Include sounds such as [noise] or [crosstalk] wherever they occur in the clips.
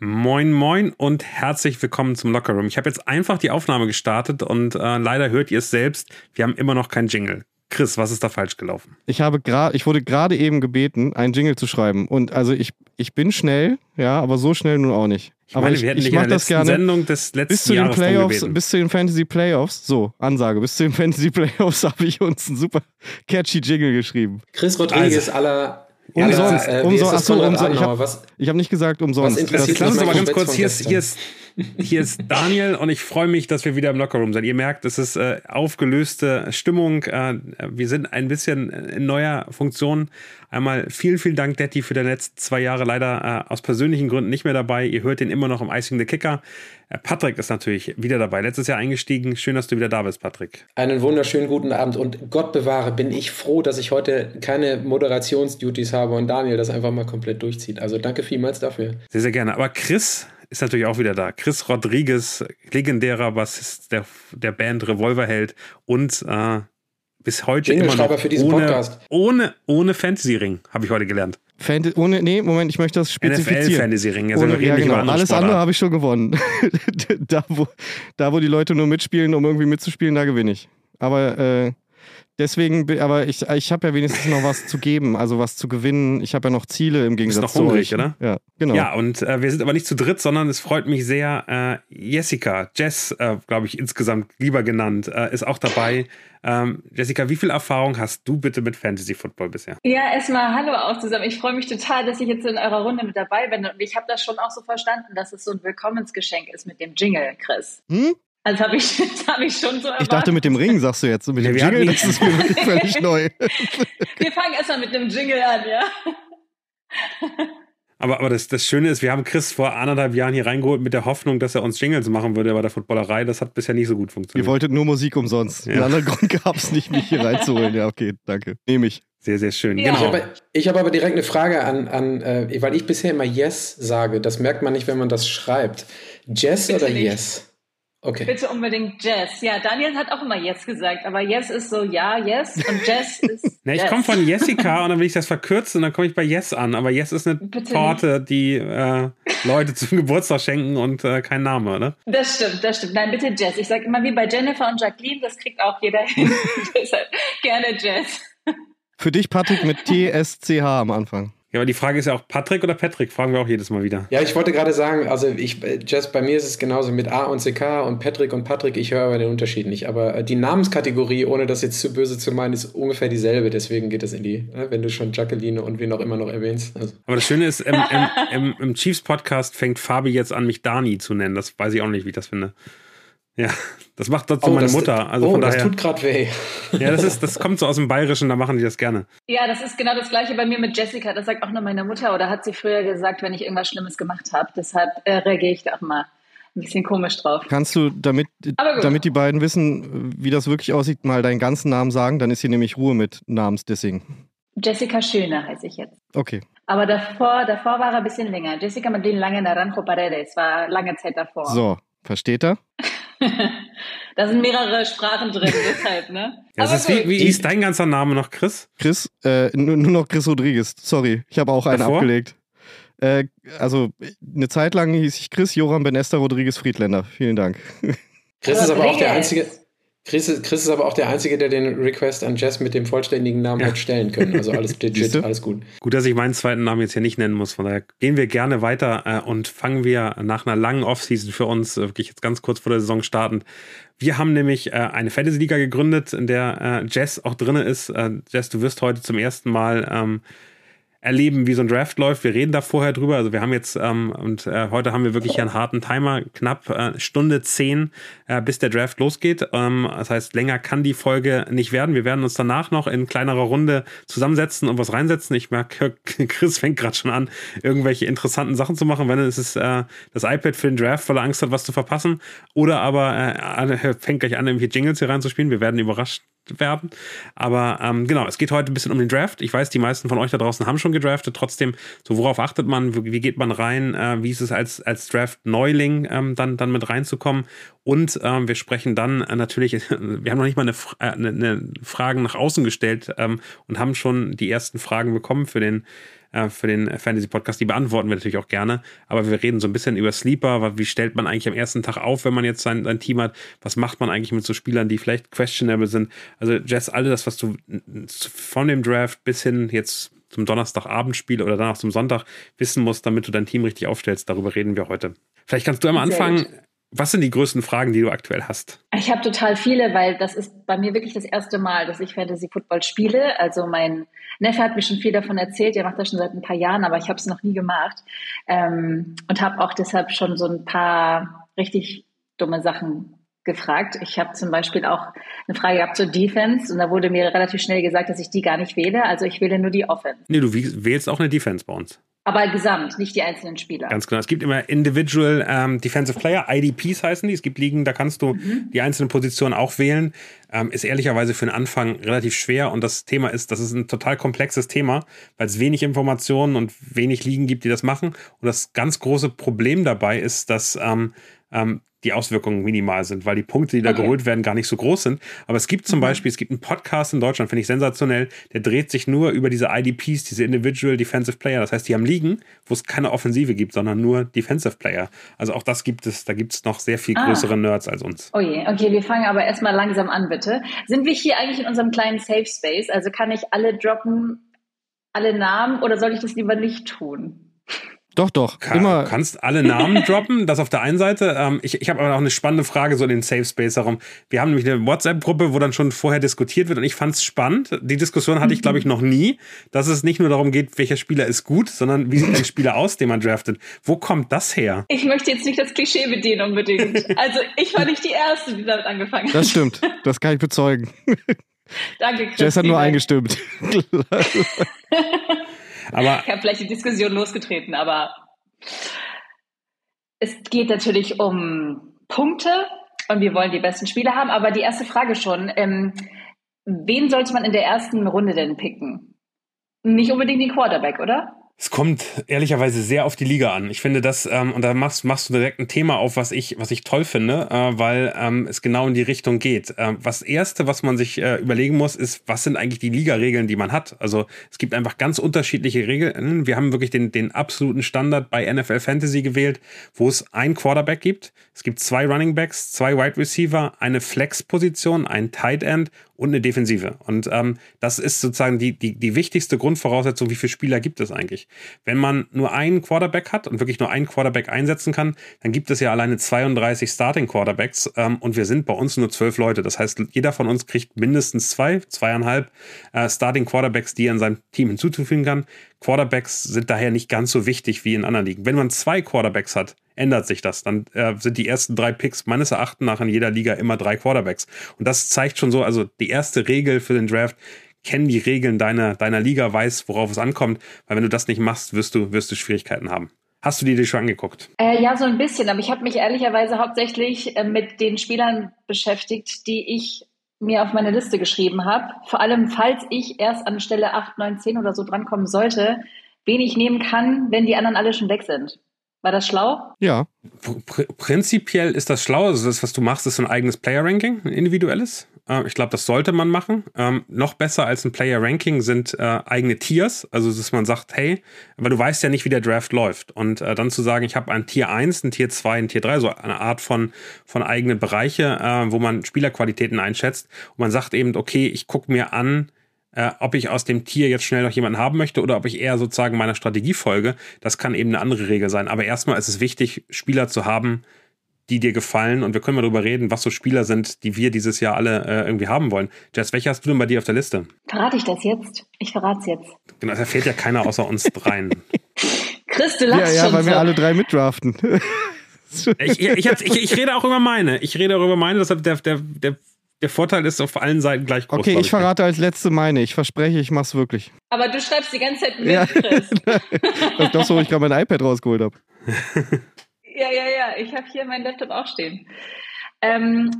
Moin, moin und herzlich willkommen zum Lockerroom. Ich habe jetzt einfach die Aufnahme gestartet und äh, leider hört ihr es selbst. Wir haben immer noch keinen Jingle. Chris, was ist da falsch gelaufen? Ich habe gerade, ich wurde gerade eben gebeten, einen Jingle zu schreiben. Und also ich, ich bin schnell, ja, aber so schnell nun auch nicht. Ich meine, aber ich, wir hätten ich dich in das gerne Sendung des letzten bis zu den Jahres Playoffs, gebeten. bis zu den Fantasy Playoffs. So, Ansage, bis zu den [laughs] Fantasy Playoffs [laughs] habe ich uns einen super catchy Jingle geschrieben. Chris Rodriguez aller. Umsonst, äh, wie umsonst, das, achso, umsonst. Ich hab- was, Ich habe nicht gesagt umsonst. Was interessiert Lass uns das aber ganz kurz, hier ist, hier, ist, hier ist Daniel und ich freue mich, dass wir wieder im Lockerroom sind. Ihr merkt, es ist äh, aufgelöste Stimmung. Äh, wir sind ein bisschen in neuer Funktion. Einmal vielen, vielen Dank, Detti, für deine letzten zwei Jahre leider äh, aus persönlichen Gründen nicht mehr dabei. Ihr hört den immer noch im Icing the Kicker. Äh, Patrick ist natürlich wieder dabei. Letztes Jahr eingestiegen. Schön, dass du wieder da bist, Patrick. Einen wunderschönen guten Abend und Gott bewahre, bin ich froh, dass ich heute keine Moderationsduties habe und Daniel das einfach mal komplett durchzieht. Also danke vielmals dafür. Sehr, sehr gerne. Aber Chris ist natürlich auch wieder da. Chris Rodriguez, legendärer Bassist der, der Band Revolverheld und äh, bis heute immer noch für diesen ohne, Podcast. ohne, ohne Fantasy-Ring, habe ich heute gelernt. Fant ohne, nee, Moment, ich möchte das spezifizieren. NFL-Fantasy-Ring. Also wir Ohne, reden ja, nicht genau. andere Alles andere Sportarten. habe ich schon gewonnen. [laughs] da, wo, da, wo die Leute nur mitspielen, um irgendwie mitzuspielen, da gewinne ich. Aber äh, deswegen, aber ich, ich habe ja wenigstens noch was zu geben, also was zu gewinnen. Ich habe ja noch Ziele im Gegensatz noch zu hungrig, euch. oder? Ja, genau. Ja, und äh, wir sind aber nicht zu dritt, sondern es freut mich sehr. Äh, Jessica, Jess, äh, glaube ich, insgesamt lieber genannt, äh, ist auch dabei. Ähm, Jessica, wie viel Erfahrung hast du bitte mit Fantasy Football bisher? Ja, erstmal hallo auch zusammen. Ich freue mich total, dass ich jetzt in eurer Runde mit dabei bin. Und ich habe das schon auch so verstanden, dass es so ein Willkommensgeschenk ist mit dem Jingle, Chris. Hm? Also habe ich, [laughs] das habe ich schon so erwartet. Ich dachte mit dem Ring, sagst du jetzt. Mit dem Jingle, das ist mir wirklich völlig [laughs] neu. Wir fangen erstmal mit einem Jingle an, ja. Aber, aber das, das Schöne ist, wir haben Chris vor anderthalb Jahren hier reingeholt mit der Hoffnung, dass er uns Jingles machen würde bei der Footballerei. Das hat bisher nicht so gut Ihr funktioniert. wolltet nur Musik umsonst. Ja. Einen anderen Grund gab es nicht, mich hier reinzuholen. Ja, okay, danke. Nehme ich. Sehr, sehr schön. Ja. Ich Genau. habe, ich habe aber direkt eine Frage an, an äh, weil ich bisher immer Yes sage. Das merkt man nicht, wenn man das schreibt. Jess Bitte oder nicht. Yes? Okay. Bitte unbedingt Jess. Ja, Daniel hat auch immer Yes gesagt, aber Yes ist so ja, Yes und Jess [laughs] ist. Ne, ich komme von Jessica und dann will ich das verkürzen und dann komme ich bei Yes an. Aber Yes ist eine Bitte Torte, die äh, Leute zum [laughs] Geburtstag schenken und äh, kein Name, oder? Das stimmt, das stimmt. Nein, bitte Jess. Ich sage immer wie bei Jennifer und Jacqueline, das kriegt auch jeder hin. [laughs] Deshalb gerne Jess. Für dich, Patrick, mit TSCH am Anfang. Ja, aber die Frage ist ja auch Patrick oder Patrick, fragen wir auch jedes Mal wieder. Ja, ich wollte gerade sagen, also ich, Jess, bei mir ist es genauso mit A und CK und Patrick und Patrick, ich höre aber den Unterschied nicht. Aber äh, die Namenskategorie, ohne das jetzt zu böse zu meinen, ist ungefähr dieselbe. Deswegen geht es in die, äh, wenn du schon Jacqueline und wen auch immer noch erwähnst. Also, Aber das Schöne ist, im, im, im, im Chiefs-Podcast fängt Fabi jetzt an, mich Dani zu nennen. Das weiß ich auch nicht, wie ich das finde. Ja, das macht dazu meine das, Mutter. Also oh, von das daher. tut gerade weh. Ja, das, ist, das kommt so aus dem Bayerischen, da machen die das gerne. Ja, das ist genau das gleiche bei mir mit Jessica. Das sagt auch nur meine Mutter oder hat sie früher gesagt, wenn ich irgendwas Schlimmes gemacht habe. Deshalb äh, reagiere ich da auch mal ein bisschen komisch drauf. Kannst du, damit, damit die beiden wissen, wie das wirklich aussieht, mal deinen ganzen Namen sagen? Dann ist hier nämlich Ruhe mit Namensdissing. Jessica Schöne heiße ich jetzt. Okay. Aber davor, davor war er ein bisschen länger. Jessica Madeleine Lange Naranjo Paredes war lange Zeit davor. So, versteht er? [laughs] da sind mehrere Sprachen drin, [laughs] deshalb, ne? Ja, das Aber ist wie, wie hieß dein ganzer Name noch, Chris? Chris, äh, nur, nur noch Chris Rodriguez. Sorry, ich habe auch einen Davor? abgelegt. Äh, also, eine Zeit lang hieß ich Chris Joram Benester Rodriguez Friedländer. Vielen Dank. Chris ist aber auch der Rodriguez. einzige. Chris ist, Chris ist aber auch der Einzige, der den Request an Jess mit dem vollständigen Namen Ja. hat stellen können. Also alles [laughs] legit, alles gut. Gut, dass ich meinen zweiten Namen jetzt hier nicht nennen muss. Von daher gehen wir gerne weiter äh, und fangen wir nach einer langen Offseason für uns, äh, wirklich jetzt ganz kurz vor der Saison startend. Wir haben nämlich äh, eine Fantasy-Liga gegründet, in der äh, Jess auch drin ist. Äh, Jess, du wirst heute zum ersten Mal ähm, erleben, wie so ein Draft läuft. Wir reden da vorher drüber. Also wir haben jetzt, ähm, und äh, heute haben wir wirklich hier einen harten Timer, knapp äh, Stunde zehn, äh, bis der Draft losgeht. Ähm, das heißt, länger kann die Folge nicht werden. Wir werden uns danach noch in kleinerer Runde zusammensetzen und was reinsetzen. Ich merke, [laughs] Chris fängt gerade schon an, irgendwelche interessanten Sachen zu machen. Wenn es ist äh, das iPad für den Draft, weil er Angst hat, was zu verpassen. Oder aber äh, [laughs] fängt gleich an, irgendwelche Jingles hier reinzuspielen. Wir werden überrascht werden. Aber ähm, genau, es geht heute ein bisschen um den Draft. Ich weiß, die meisten von euch da draußen haben schon gedraftet. Trotzdem, so worauf achtet man? Wie wie geht man rein? Äh, wie ist es als, als Draft-Neuling ähm, dann, dann mit reinzukommen? Und ähm, wir sprechen dann äh, natürlich, [laughs] wir haben noch nicht mal eine, äh, eine, eine Frage nach außen gestellt ähm, und haben schon die ersten Fragen bekommen für den äh, für den Fantasy-Podcast. Die beantworten wir natürlich auch gerne. Aber wir reden so ein bisschen über Sleeper. Wie stellt man eigentlich am ersten Tag auf, wenn man jetzt sein, sein Team hat? Was macht man eigentlich mit so Spielern, die vielleicht questionable sind? Also, Jess, all das, was du von dem Draft bis hin jetzt zum Donnerstagabendspiel oder danach zum Sonntag wissen musst, damit du dein Team richtig aufstellst, darüber reden wir heute. Vielleicht kannst du einmal anfangen. Was sind die größten Fragen, die du aktuell hast? Ich habe total viele, weil das ist bei mir wirklich das erste Mal, dass ich Fantasy Football spiele. Also mein Neffe hat mir schon viel davon erzählt. Der macht das schon seit ein paar Jahren, aber ich habe es noch nie gemacht ähm, und habe auch deshalb schon so ein paar richtig dumme Sachen gefragt. Ich habe zum Beispiel auch eine Frage gehabt zur Defense und da wurde mir relativ schnell gesagt, dass ich die gar nicht wähle. Also ich wähle nur die Offense. Nee, du wählst auch eine Defense bei uns. Aber gesamt, nicht die einzelnen Spieler. Ganz genau. Es gibt immer Individual ähm, Defensive Player, IDPs heißen die. Es gibt Ligen, da kannst du mhm. die einzelnen Positionen auch wählen. Ähm, ist ehrlicherweise für den Anfang relativ schwer. Und das Thema ist, das ist ein total komplexes Thema, weil es wenig Informationen und wenig Ligen gibt, die das machen. Und das ganz große Problem dabei ist, dass ähm, ähm, die Auswirkungen minimal sind, weil die Punkte, die da okay. geholt werden, gar nicht so groß sind. Aber es gibt zum mhm. Beispiel, es gibt einen Podcast in Deutschland, finde ich sensationell, der dreht sich nur über diese IDPs, diese Individual Defensive Player. Das heißt, die haben Ligen, wo es keine Offensive gibt, sondern nur Defensive Player. Also auch das gibt es, da gibt es noch sehr viel ah. größere Nerds als uns. Oh je, okay, wir fangen aber erstmal langsam an, bitte. Sind wir hier eigentlich in unserem kleinen Safe Space? Also kann ich alle droppen, alle Namen oder soll ich das lieber nicht tun? Doch, doch. Kann, immer. Du kannst alle Namen [laughs] droppen, das auf der einen Seite. Ähm, ich ich habe aber auch eine spannende Frage so in den Safe Space herum. Wir haben nämlich eine WhatsApp-Gruppe, wo dann schon vorher diskutiert wird und ich fand es spannend. Die Diskussion hatte ich, glaube ich, noch nie, dass es nicht nur darum geht, welcher Spieler ist gut, sondern wie sieht ein Spieler aus, den man draftet. Wo kommt das her? Ich möchte jetzt nicht das Klischee bedienen unbedingt. Also ich war nicht die Erste, die damit angefangen hat. Das stimmt. Das kann ich bezeugen. [laughs] Danke, Chris. Jess hat nur eingestimmt. [laughs] Aber ich habe vielleicht die Diskussion losgetreten, aber es geht natürlich um Punkte und wir wollen die besten Spiele haben. Aber die erste Frage schon, ähm, wen sollte man in der ersten Runde denn picken? Nicht unbedingt den Quarterback, oder? Es kommt ehrlicherweise sehr auf die Liga an. Ich finde das, ähm, und da machst, machst du direkt ein Thema auf, was ich, was ich toll finde, äh, weil ähm, es genau in die Richtung geht. Ähm, was Erste, was man sich äh, überlegen muss, ist, was sind eigentlich die Liga-Regeln, die man hat? Also es gibt einfach ganz unterschiedliche Regeln. Wir haben wirklich den, den absoluten Standard bei NFL Fantasy gewählt, wo es ein Quarterback gibt. Es gibt zwei Running Backs, zwei Wide Receiver, eine Flex-Position, ein Tight End und eine Defensive. Und ähm, das ist sozusagen die, die, die wichtigste Grundvoraussetzung, wie viele Spieler gibt es eigentlich. Wenn man nur einen Quarterback hat und wirklich nur einen Quarterback einsetzen kann, dann gibt es ja alleine 32 Starting Quarterbacks ähm, und wir sind bei uns nur zwölf Leute. Das heißt, jeder von uns kriegt mindestens zwei, zweieinhalb äh, Starting Quarterbacks, die er in seinem Team hinzuzufügen kann. Quarterbacks sind daher nicht ganz so wichtig wie in anderen Ligen. Wenn man zwei Quarterbacks hat, ändert sich das. Dann äh, sind die ersten drei Picks meines Erachtens nach in jeder Liga immer drei Quarterbacks. Und das zeigt schon so, also die erste Regel für den Draft, kenn die Regeln deiner, deiner Liga, weiß, worauf es ankommt, weil wenn du das nicht machst, wirst du, wirst du Schwierigkeiten haben. Hast du die dir schon angeguckt? Äh, ja, so ein bisschen, aber ich habe mich ehrlicherweise hauptsächlich äh, mit den Spielern beschäftigt, die ich mir auf meine Liste geschrieben habe. Vor allem, falls ich erst an Stelle 8, 9, 10 oder so drankommen sollte, wen ich nehmen kann, wenn die anderen alle schon weg sind. War das schlau? Ja. Pr prinzipiell ist das schlau. Also das, was du machst, ist ein eigenes Player-Ranking, ein individuelles. Äh, ich glaube, das sollte man machen. Ähm, noch besser als ein Player-Ranking sind äh, eigene Tiers. Also, dass man sagt, hey, aber du weißt ja nicht, wie der Draft läuft. Und äh, dann zu sagen, ich habe ein Tier 1, ein Tier 2, ein Tier 3, so eine Art von, von eigene Bereiche, äh, wo man Spielerqualitäten einschätzt. Und man sagt eben, okay, ich gucke mir an, äh, ob ich aus dem Tier jetzt schnell noch jemanden haben möchte oder ob ich eher sozusagen meiner Strategie folge, das kann eben eine andere Regel sein. Aber erstmal ist es wichtig, Spieler zu haben, die dir gefallen. Und wir können mal darüber reden, was so Spieler sind, die wir dieses Jahr alle äh, irgendwie haben wollen. Jess, welche hast du denn bei dir auf der Liste? Verrate ich das jetzt? Ich verrate es jetzt. Genau, da fehlt ja keiner außer uns dreien. [laughs] Chris, du lachst Ja, ja, schon weil so. wir alle drei mitdraften. [laughs] ich, ich, ich, ich, ich rede auch über meine. Ich rede auch über meine. Deshalb der, der, der der Vorteil ist auf allen Seiten gleich groß. Okay, ich verrate als letzte meine. Ich verspreche, ich mach's wirklich. Aber du schreibst die ganze Zeit mit, ja. Chris. [laughs] das ist doch so, wo ich gerade mein iPad rausgeholt habe. Ja, ja, ja. Ich habe hier mein Laptop auch stehen. Ähm,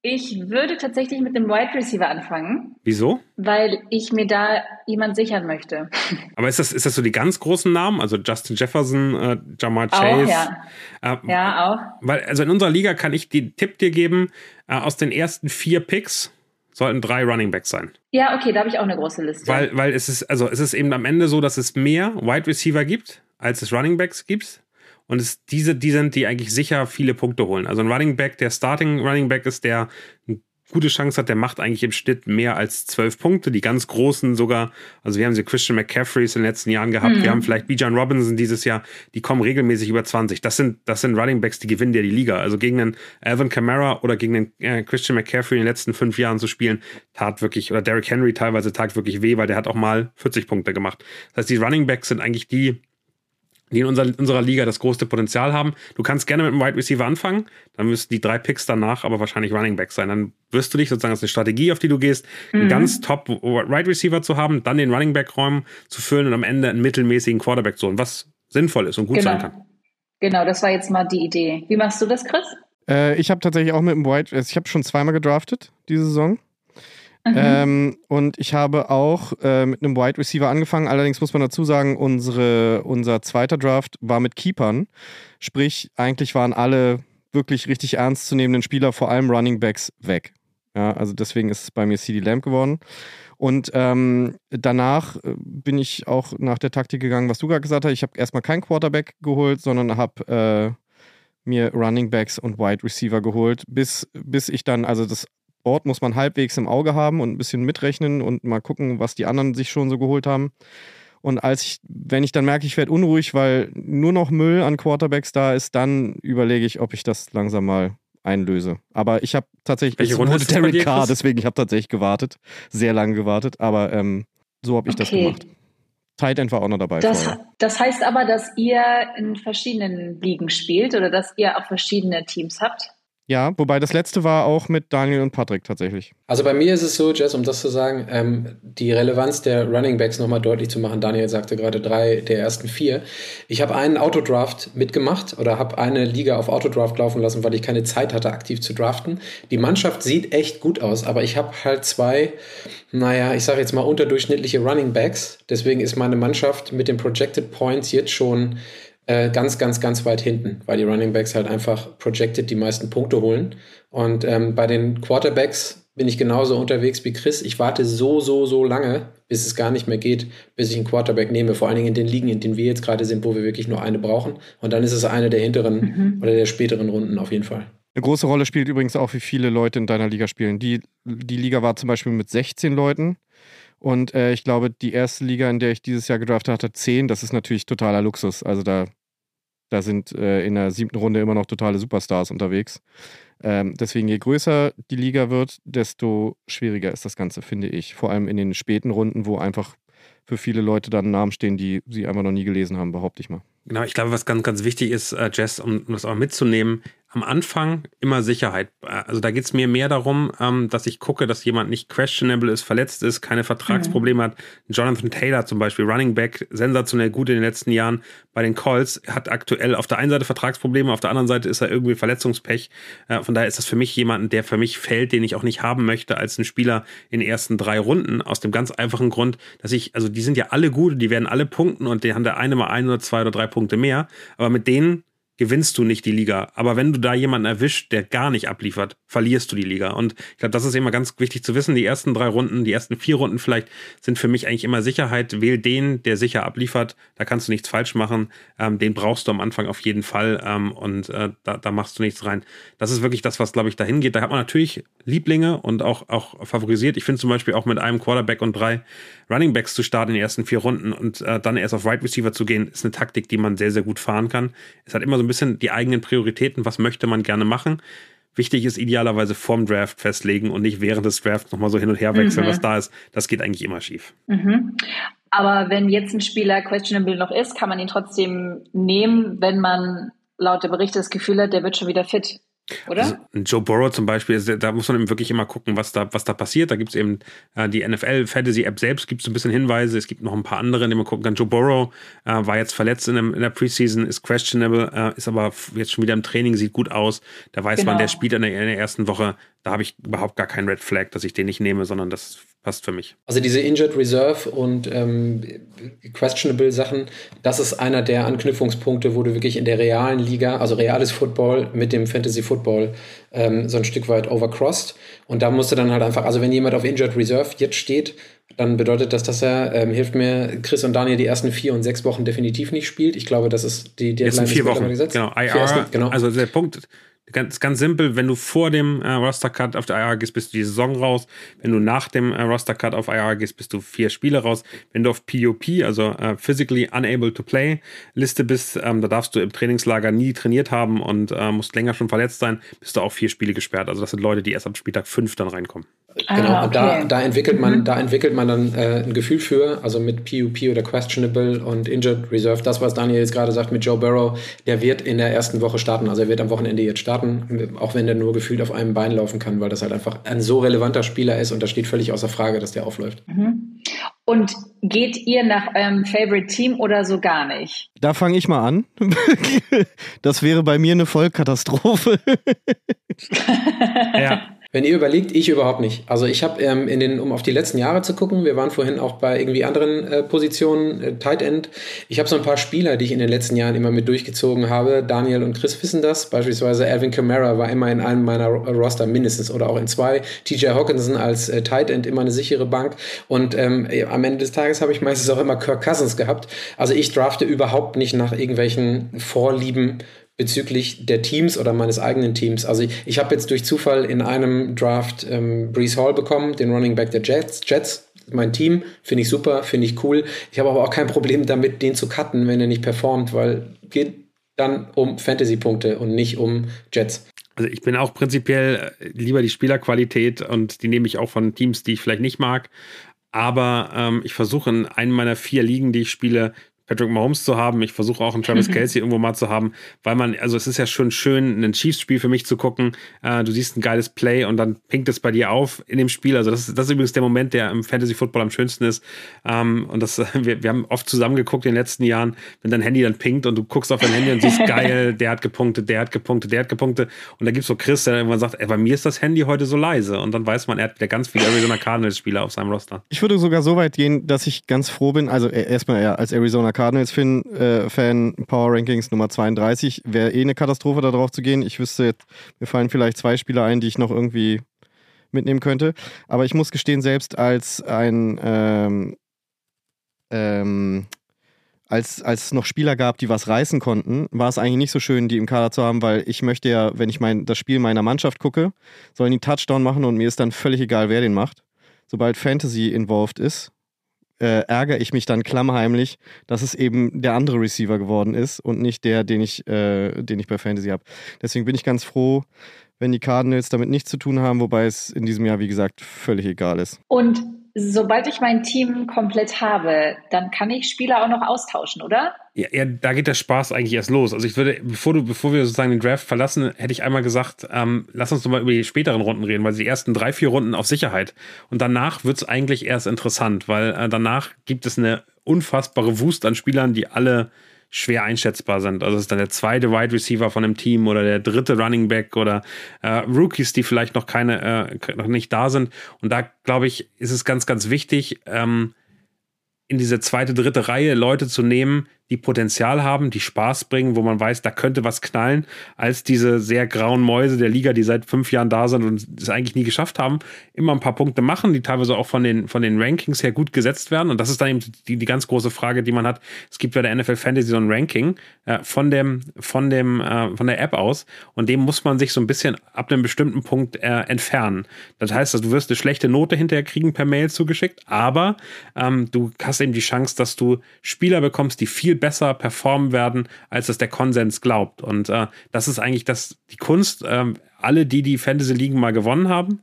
Ich würde tatsächlich mit dem Wide Receiver anfangen. Wieso? Weil ich mir da jemand sichern möchte. Aber ist das, ist das so die ganz großen Namen? Also Justin Jefferson, äh, Jamar Chase? Auch, ja. Äh, ja, auch. Weil, also in unserer Liga kann ich den Tipp dir geben, äh, aus den ersten vier Picks sollten drei Running Backs sein. Ja, okay, da habe ich auch eine große Liste. Weil, weil es ist, also es ist eben am Ende so, dass es mehr Wide Receiver gibt, als es Running Backs gibt. Und es, diese, die sind, die eigentlich sicher viele Punkte holen. Also ein Running Back, der Starting Running Back ist, der ein gute Chance hat, der macht eigentlich im Schnitt mehr als zwölf Punkte. Die ganz großen sogar, also wir haben sie Christian McCaffreys in den letzten Jahren gehabt, mhm. wir haben vielleicht Bijan Robinson dieses Jahr, die kommen regelmäßig über 20. Das sind, das sind Running Backs, die gewinnen dir die Liga. Also gegen einen Alvin Kamara oder gegen einen äh, Christian McCaffrey in den letzten fünf Jahren zu spielen, tat wirklich, oder Derrick Henry teilweise tat wirklich weh, weil der hat auch mal 40 Punkte gemacht. Das heißt, die Running Backs sind eigentlich die, die in unserer, unserer Liga das größte Potenzial haben. Du kannst gerne mit einem Wide Receiver anfangen, dann müssten die drei Picks danach aber wahrscheinlich Running Back sein. Dann wirst du dich sozusagen als eine Strategie, auf die du gehst, mhm. einen ganz top Wide Receiver zu haben, dann den Running Back Räumen zu füllen und am Ende einen mittelmäßigen Quarterback zu holen, was sinnvoll ist und gut genau. sein kann. Genau, das war jetzt mal die Idee. Wie machst du das, Chris? Äh, ich habe tatsächlich auch mit dem Wide, also ich habe schon zweimal gedraftet diese Saison. Mhm. Ähm, und ich habe auch äh, mit einem Wide Receiver angefangen. Allerdings muss man dazu sagen, unsere, unser zweiter Draft war mit Keepern. Sprich, eigentlich waren alle wirklich richtig ernstzunehmenden Spieler, vor allem Running Backs, weg. Ja, also deswegen ist es bei mir CD Lamb geworden. Und ähm, danach äh, bin ich auch nach der Taktik gegangen, was du gerade gesagt hast. Ich habe erstmal keinen Quarterback geholt, sondern habe äh, mir Running Backs und Wide Receiver geholt, bis, bis ich dann, also das Board muss man halbwegs im Auge haben und ein bisschen mitrechnen und mal gucken, was die anderen sich schon so geholt haben. Und als ich, wenn ich dann merke, ich werde unruhig, weil nur noch Müll an Quarterbacks da ist, dann überlege ich, ob ich das langsam mal einlöse. Aber ich habe tatsächlich, Welche Runde ist Derek Carr, deswegen ich habe tatsächlich gewartet, sehr lange gewartet, aber ähm, so habe ich okay. das gemacht. Tight End war auch noch dabei. Das, das, heißt aber, dass ihr in verschiedenen Ligen spielt oder dass ihr auch verschiedene Teams habt? Ja, wobei das letzte war auch mit Daniel und Patrick tatsächlich. Also bei mir ist es so, Jess, um das zu sagen, ähm, die Relevanz der Running Backs nochmal deutlich zu machen. Daniel sagte gerade drei der ersten vier. Ich habe einen Autodraft mitgemacht oder habe eine Liga auf Autodraft laufen lassen, weil ich keine Zeit hatte, aktiv zu draften. Die Mannschaft sieht echt gut aus, aber ich habe halt zwei, naja, ich sage jetzt mal unterdurchschnittliche Running Backs. Deswegen ist meine Mannschaft mit den Projected Points jetzt schon äh, ganz, ganz, ganz weit hinten, weil die Running Backs halt einfach projected die meisten Punkte holen. Und ähm, bei den Quarterbacks bin ich genauso unterwegs wie Chris. Ich warte so, so, so lange, bis es gar nicht mehr geht, bis ich einen Quarterback nehme. Vor allen Dingen in den Ligen, in denen wir jetzt gerade sind, wo wir wirklich nur eine brauchen. Und dann ist es eine der hinteren mhm. oder der späteren Runden auf jeden Fall. Eine große Rolle spielt übrigens auch, wie viele Leute in deiner Liga spielen. Die, die Liga war zum Beispiel mit 16 Leuten. Und äh, ich glaube, die erste Liga, in der ich dieses Jahr gedraftet hatte, 10. Das ist natürlich totaler Luxus. Also da da sind äh, in der siebten Runde immer noch totale Superstars unterwegs. Ähm, deswegen, je größer die Liga wird, desto schwieriger ist das Ganze, finde ich. Vor allem in den späten Runden, wo einfach für viele Leute dann Namen stehen, die sie einfach noch nie gelesen haben, behaupte ich mal. Genau, ich glaube, was ganz, ganz wichtig ist, äh, Jess, um, um das auch mitzunehmen, am Anfang immer Sicherheit. Also da geht es mir mehr darum, ähm, dass ich gucke, dass jemand nicht questionable ist, verletzt ist, keine Vertragsprobleme mhm. hat. Jonathan Taylor zum Beispiel, Running Back, sensationell gut in den letzten Jahren bei den Colts, hat aktuell auf der einen Seite Vertragsprobleme, auf der anderen Seite ist er irgendwie Verletzungspech. Äh, von daher ist das für mich jemanden, der für mich fällt, den ich auch nicht haben möchte als ein Spieler in den ersten drei Runden. Aus dem ganz einfachen Grund, dass ich, also die sind ja alle gut, die werden alle punkten und die haben der eine mal ein oder zwei oder drei Punkte mehr. Aber mit denen gewinnst du nicht die Liga. Aber wenn du da jemanden erwischt, der gar nicht abliefert, verlierst du die Liga. Und ich glaube, das ist immer ganz wichtig zu wissen. Die ersten drei Runden, die ersten vier Runden vielleicht sind für mich eigentlich immer Sicherheit. Wähl den, der sicher abliefert. Da kannst du nichts falsch machen. Ähm, den brauchst du am Anfang auf jeden Fall. Ähm, und äh, da, da machst du nichts rein. Das ist wirklich das, was, glaube ich, dahin geht. Da hat man natürlich Lieblinge und auch, auch favorisiert. Ich finde zum Beispiel auch mit einem Quarterback und drei Running Backs zu starten in den ersten vier Runden und äh, dann erst auf Right Receiver zu gehen, ist eine Taktik, die man sehr, sehr gut fahren kann. Es hat immer so ein bisschen die eigenen Prioritäten, was möchte man gerne machen. Wichtig ist idealerweise vorm Draft festlegen und nicht während des Drafts nochmal so hin und her wechseln, mhm. was da ist. Das geht eigentlich immer schief. Mhm. Aber wenn jetzt ein Spieler questionable noch ist, kann man ihn trotzdem nehmen, wenn man laut der Berichte das Gefühl hat, der wird schon wieder fit. Oder? Also Joe Burrow zum Beispiel, da muss man eben wirklich immer gucken, was da, was da passiert. Da gibt es eben äh, die NFL-Fantasy-App selbst, gibt es ein bisschen Hinweise. Es gibt noch ein paar andere, in denen man gucken kann. Joe Burrow äh, war jetzt verletzt in, dem, in der Preseason, ist questionable, äh, ist aber jetzt schon wieder im Training, sieht gut aus. Da weiß genau. man, der spielt in der, in der ersten Woche. Da habe ich überhaupt gar keinen Red Flag, dass ich den nicht nehme, sondern das passt für mich. Also diese Injured Reserve und ähm, questionable Sachen, das ist einer der Anknüpfungspunkte, wo du wirklich in der realen Liga, also reales Football mit dem Fantasy Football ähm, so ein Stück weit overcrossed. Und da musst du dann halt einfach, also wenn jemand auf Injured Reserve jetzt steht, dann bedeutet das, dass er, ähm, hilft mir, Chris und Daniel die ersten vier und sechs Wochen definitiv nicht spielt. Ich glaube, das ist die Deadline. Jetzt vier Wochen, gesetzt. genau. IR, genau. Also der Punkt, Ganz, ganz simpel, wenn du vor dem äh, Roster-Cut auf der IR gehst, bist du die Saison raus. Wenn du nach dem äh, Roster-Cut auf IR gehst, bist du vier Spiele raus. Wenn du auf POP, also äh, Physically Unable to Play Liste bist, ähm, da darfst du im Trainingslager nie trainiert haben und äh, musst länger schon verletzt sein, bist du auch vier Spiele gesperrt. Also das sind Leute, die erst ab Spieltag fünf dann reinkommen. Genau, ah, okay. und da, da entwickelt man, mhm. da entwickelt man dann äh, ein Gefühl für, also mit PUP oder Questionable und Injured Reserve, das, was Daniel jetzt gerade sagt mit Joe Burrow, der wird in der ersten Woche starten, also er wird am Wochenende jetzt starten, auch wenn der nur gefühlt auf einem Bein laufen kann, weil das halt einfach ein so relevanter Spieler ist und das steht völlig außer Frage, dass der aufläuft. Mhm. Und geht ihr nach eurem Favorite Team oder so gar nicht? Da fange ich mal an. [laughs] das wäre bei mir eine Vollkatastrophe. [laughs] ja. Wenn ihr überlegt, ich überhaupt nicht. Also ich habe ähm, in den, um auf die letzten Jahre zu gucken, wir waren vorhin auch bei irgendwie anderen äh, Positionen, äh, Tight End. Ich habe so ein paar Spieler, die ich in den letzten Jahren immer mit durchgezogen habe. Daniel und Chris wissen das. Beispielsweise Alvin Kamara war immer in einem meiner Roster mindestens oder auch in zwei. TJ Hawkinson als äh, Tight End immer eine sichere Bank. Und ähm, am Ende des Tages habe ich meistens auch immer Kirk Cousins gehabt. Also ich drafte überhaupt nicht nach irgendwelchen Vorlieben bezüglich der Teams oder meines eigenen Teams. Also ich, ich habe jetzt durch Zufall in einem Draft ähm, Brees Hall bekommen, den Running Back der Jets. Jets, mein Team, finde ich super, finde ich cool. Ich habe aber auch kein Problem damit, den zu cutten, wenn er nicht performt, weil geht dann um Fantasy-Punkte und nicht um Jets. Also ich bin auch prinzipiell äh, lieber die Spielerqualität und die nehme ich auch von Teams, die ich vielleicht nicht mag. Aber ähm, ich versuche in einem meiner vier Ligen, die ich spiele, Patrick Mahomes zu haben. Ich versuche auch einen Travis Kelsey irgendwo mal zu haben, weil man, also es ist ja schon schön, ein Chiefs-Spiel für mich zu gucken. Äh, du siehst ein geiles Play und dann pinkt es bei dir auf in dem Spiel. Also das, das ist übrigens der Moment, der im Fantasy-Football am schönsten ist. Ähm, und das, [laughs] wir, wir haben oft zusammen geguckt in den letzten Jahren, wenn dein Handy dann pinkt und du guckst auf dein Handy und siehst, [laughs] geil, der hat gepunktet, der hat gepunktet, der hat gepunktet. Und da gibt's so Chris, der irgendwann sagt, ey, bei mir ist das Handy heute so leise. Und dann weiß man, er hat wieder ganz viele Arizona Cardinals-Spieler auf seinem Roster. Ich würde sogar so weit gehen, dass ich ganz froh bin, also erstmal ja, als Arizona Cardinals-Fan äh, Fan Power Rankings Nummer 32. Wäre eh eine Katastrophe, da drauf zu gehen. Ich wüsste jetzt, mir fallen vielleicht zwei Spieler ein, die ich noch irgendwie mitnehmen könnte. Aber ich muss gestehen, selbst als ein ähm, ähm, als, als es noch Spieler gab, die was reißen konnten, war es eigentlich nicht so schön, die im Kader zu haben, weil ich möchte ja, wenn ich mein, das Spiel meiner Mannschaft gucke, sollen die Touchdown machen und mir ist dann völlig egal, wer den macht. Sobald Fantasy involved ist, äh, ärgere ich mich dann klammheimlich, dass es eben der andere Receiver geworden ist und nicht der, den ich, äh, den ich bei Fantasy habe. Deswegen bin ich ganz froh, wenn die Cardinals damit nichts zu tun haben, wobei es in diesem Jahr, wie gesagt, völlig egal ist. Und sobald ich mein Team komplett habe, dann kann ich Spieler auch noch austauschen, oder? Ja, ja, da geht der Spaß eigentlich erst los. Also ich würde, bevor du, bevor wir sozusagen den Draft verlassen, hätte ich einmal gesagt, ähm, lass uns doch mal über die späteren Runden reden, weil die ersten drei, vier Runden auf Sicherheit. Und danach wird es eigentlich erst interessant, weil äh, danach gibt es eine unfassbare Wust an Spielern, die alle schwer einschätzbar sind. Also ist dann der zweite Wide Receiver von einem Team oder der dritte Running Back oder äh, Rookies, die vielleicht noch keine, äh, noch nicht da sind. Und da glaube ich, ist es ganz, ganz wichtig, ähm, in diese zweite, dritte Reihe Leute zu nehmen, die Potenzial haben, die Spaß bringen, wo man weiß, da könnte was knallen, als diese sehr grauen Mäuse der Liga, die seit fünf Jahren da sind und es eigentlich nie geschafft haben, immer ein paar Punkte machen, die teilweise auch von den, von den Rankings her gut gesetzt werden. Und das ist dann eben die, die ganz große Frage, die man hat. Es gibt bei der NFL Fantasy so ein Ranking äh, von dem, von dem, äh, von der App aus und dem muss man sich so ein bisschen ab einem bestimmten Punkt äh, entfernen. Das heißt, also, du wirst eine schlechte Note hinterher kriegen per Mail zugeschickt, aber ähm, du hast eben die Chance, dass du Spieler bekommst, die viel besser performen werden, als es der Konsens glaubt. Und äh, das ist eigentlich das, die Kunst. Äh, alle, die die Fantasy-Ligen mal gewonnen haben,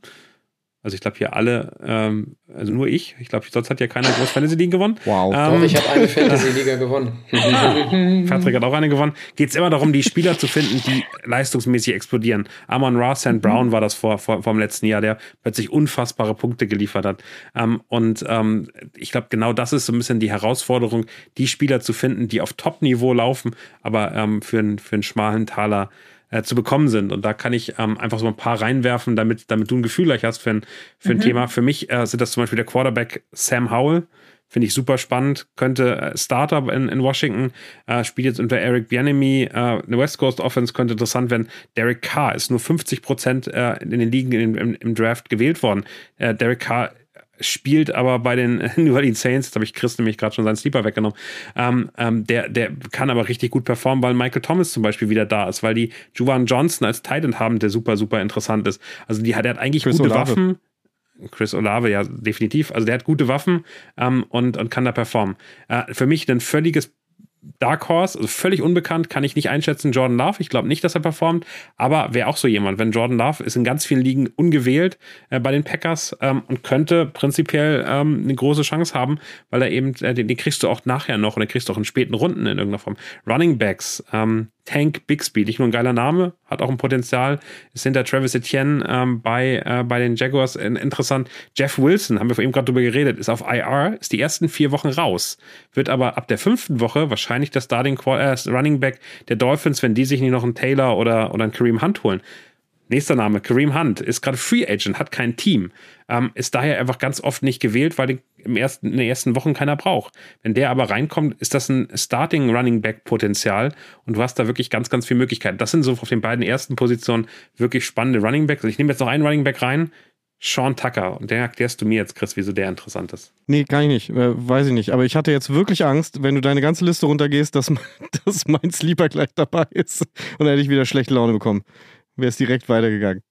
Also ich glaube hier alle, ähm, also nur ich. Ich glaube, sonst hat ja keiner groß Fantasy League gewonnen. Wow. Ähm, Doch, ich habe eine [laughs] Fantasy-Liga gewonnen. Patrick hat auch eine gewonnen. Geht es immer darum, die Spieler zu finden, die leistungsmäßig explodieren. Amon Ra, St. Brown war das vor, vor, vor dem letzten Jahr, der plötzlich unfassbare Punkte geliefert hat. Ähm, und ähm, ich glaube, genau das ist so ein bisschen die Herausforderung, die Spieler zu finden, die auf Top-Niveau laufen, aber ähm, für, einen für einen schmalen Taler äh, zu bekommen sind. Und da kann ich ähm, einfach so ein paar reinwerfen, damit, damit du ein Gefühl gleich hast für ein, für ein Mhm. Thema. Für mich äh, sind das zum Beispiel der Quarterback Sam Howell. Finde ich super spannend. Könnte äh, Starter in, in Washington, äh, spielt jetzt unter Eric Bianemi. Äh, eine West Coast Offense könnte interessant werden. Derek Carr ist nur 50 Prozent äh, in den Ligen in, im, im Draft gewählt worden. Äh, Derek Carr spielt aber bei den [laughs] New Orleans Saints, jetzt habe ich Chris nämlich gerade schon seinen Sleeper weggenommen, ähm, ähm, der, der kann aber richtig gut performen, weil Michael Thomas zum Beispiel wieder da ist, weil die Juwan Johnson als Titan haben, der super, super interessant ist. Also die hat, der hat eigentlich Chris gute Olave. Waffen. Chris Olave, ja, definitiv. Also der hat gute Waffen ähm, und, und kann da performen. Äh, für mich ein völliges Dark Horse, also völlig unbekannt, kann ich nicht einschätzen. Jordan Love, ich glaube nicht, dass er performt, aber wäre auch so jemand. Wenn Jordan Love ist in ganz vielen Ligen ungewählt äh, bei den Packers ähm, und könnte prinzipiell ähm, eine große Chance haben, weil er eben, äh, den, den kriegst du auch nachher noch und den kriegst du auch in späten Runden in irgendeiner Form. Running Backs, ähm, Tank Bixby, nicht nur ein geiler Name, hat auch ein Potenzial, ist hinter Travis Etienne ähm, bei, äh, bei den Jaguars in, interessant. Jeff Wilson, haben wir vorhin gerade drüber geredet, ist auf IR, ist die ersten vier Wochen raus, wird aber ab der fünften Woche wahrscheinlich der Starting äh, Running Back der Dolphins, wenn die sich nicht noch einen Taylor oder, oder einen Kareem Hunt holen. Nächster Name, Kareem Hunt, ist gerade Free Agent, hat kein Team, ähm, ist daher einfach ganz oft nicht gewählt, weil im ersten, in den ersten Wochen keiner braucht. Wenn der aber reinkommt, ist das ein Starting Running Back Potenzial und du hast da wirklich ganz, ganz viele Möglichkeiten. Das sind so auf den beiden ersten Positionen wirklich spannende Running Backs. Ich nehme jetzt noch einen Running Back rein, Sean Tucker. Und den erklärst du mir jetzt, Chris, wieso der interessant ist. Nee, kann ich nicht. Äh, weiß ich nicht. Aber ich hatte jetzt wirklich Angst, wenn du deine ganze Liste runtergehst, dass, [laughs] dass mein Sleeper gleich dabei ist. Und dann hätte ich wieder schlechte Laune bekommen. Wäre es direkt weitergegangen.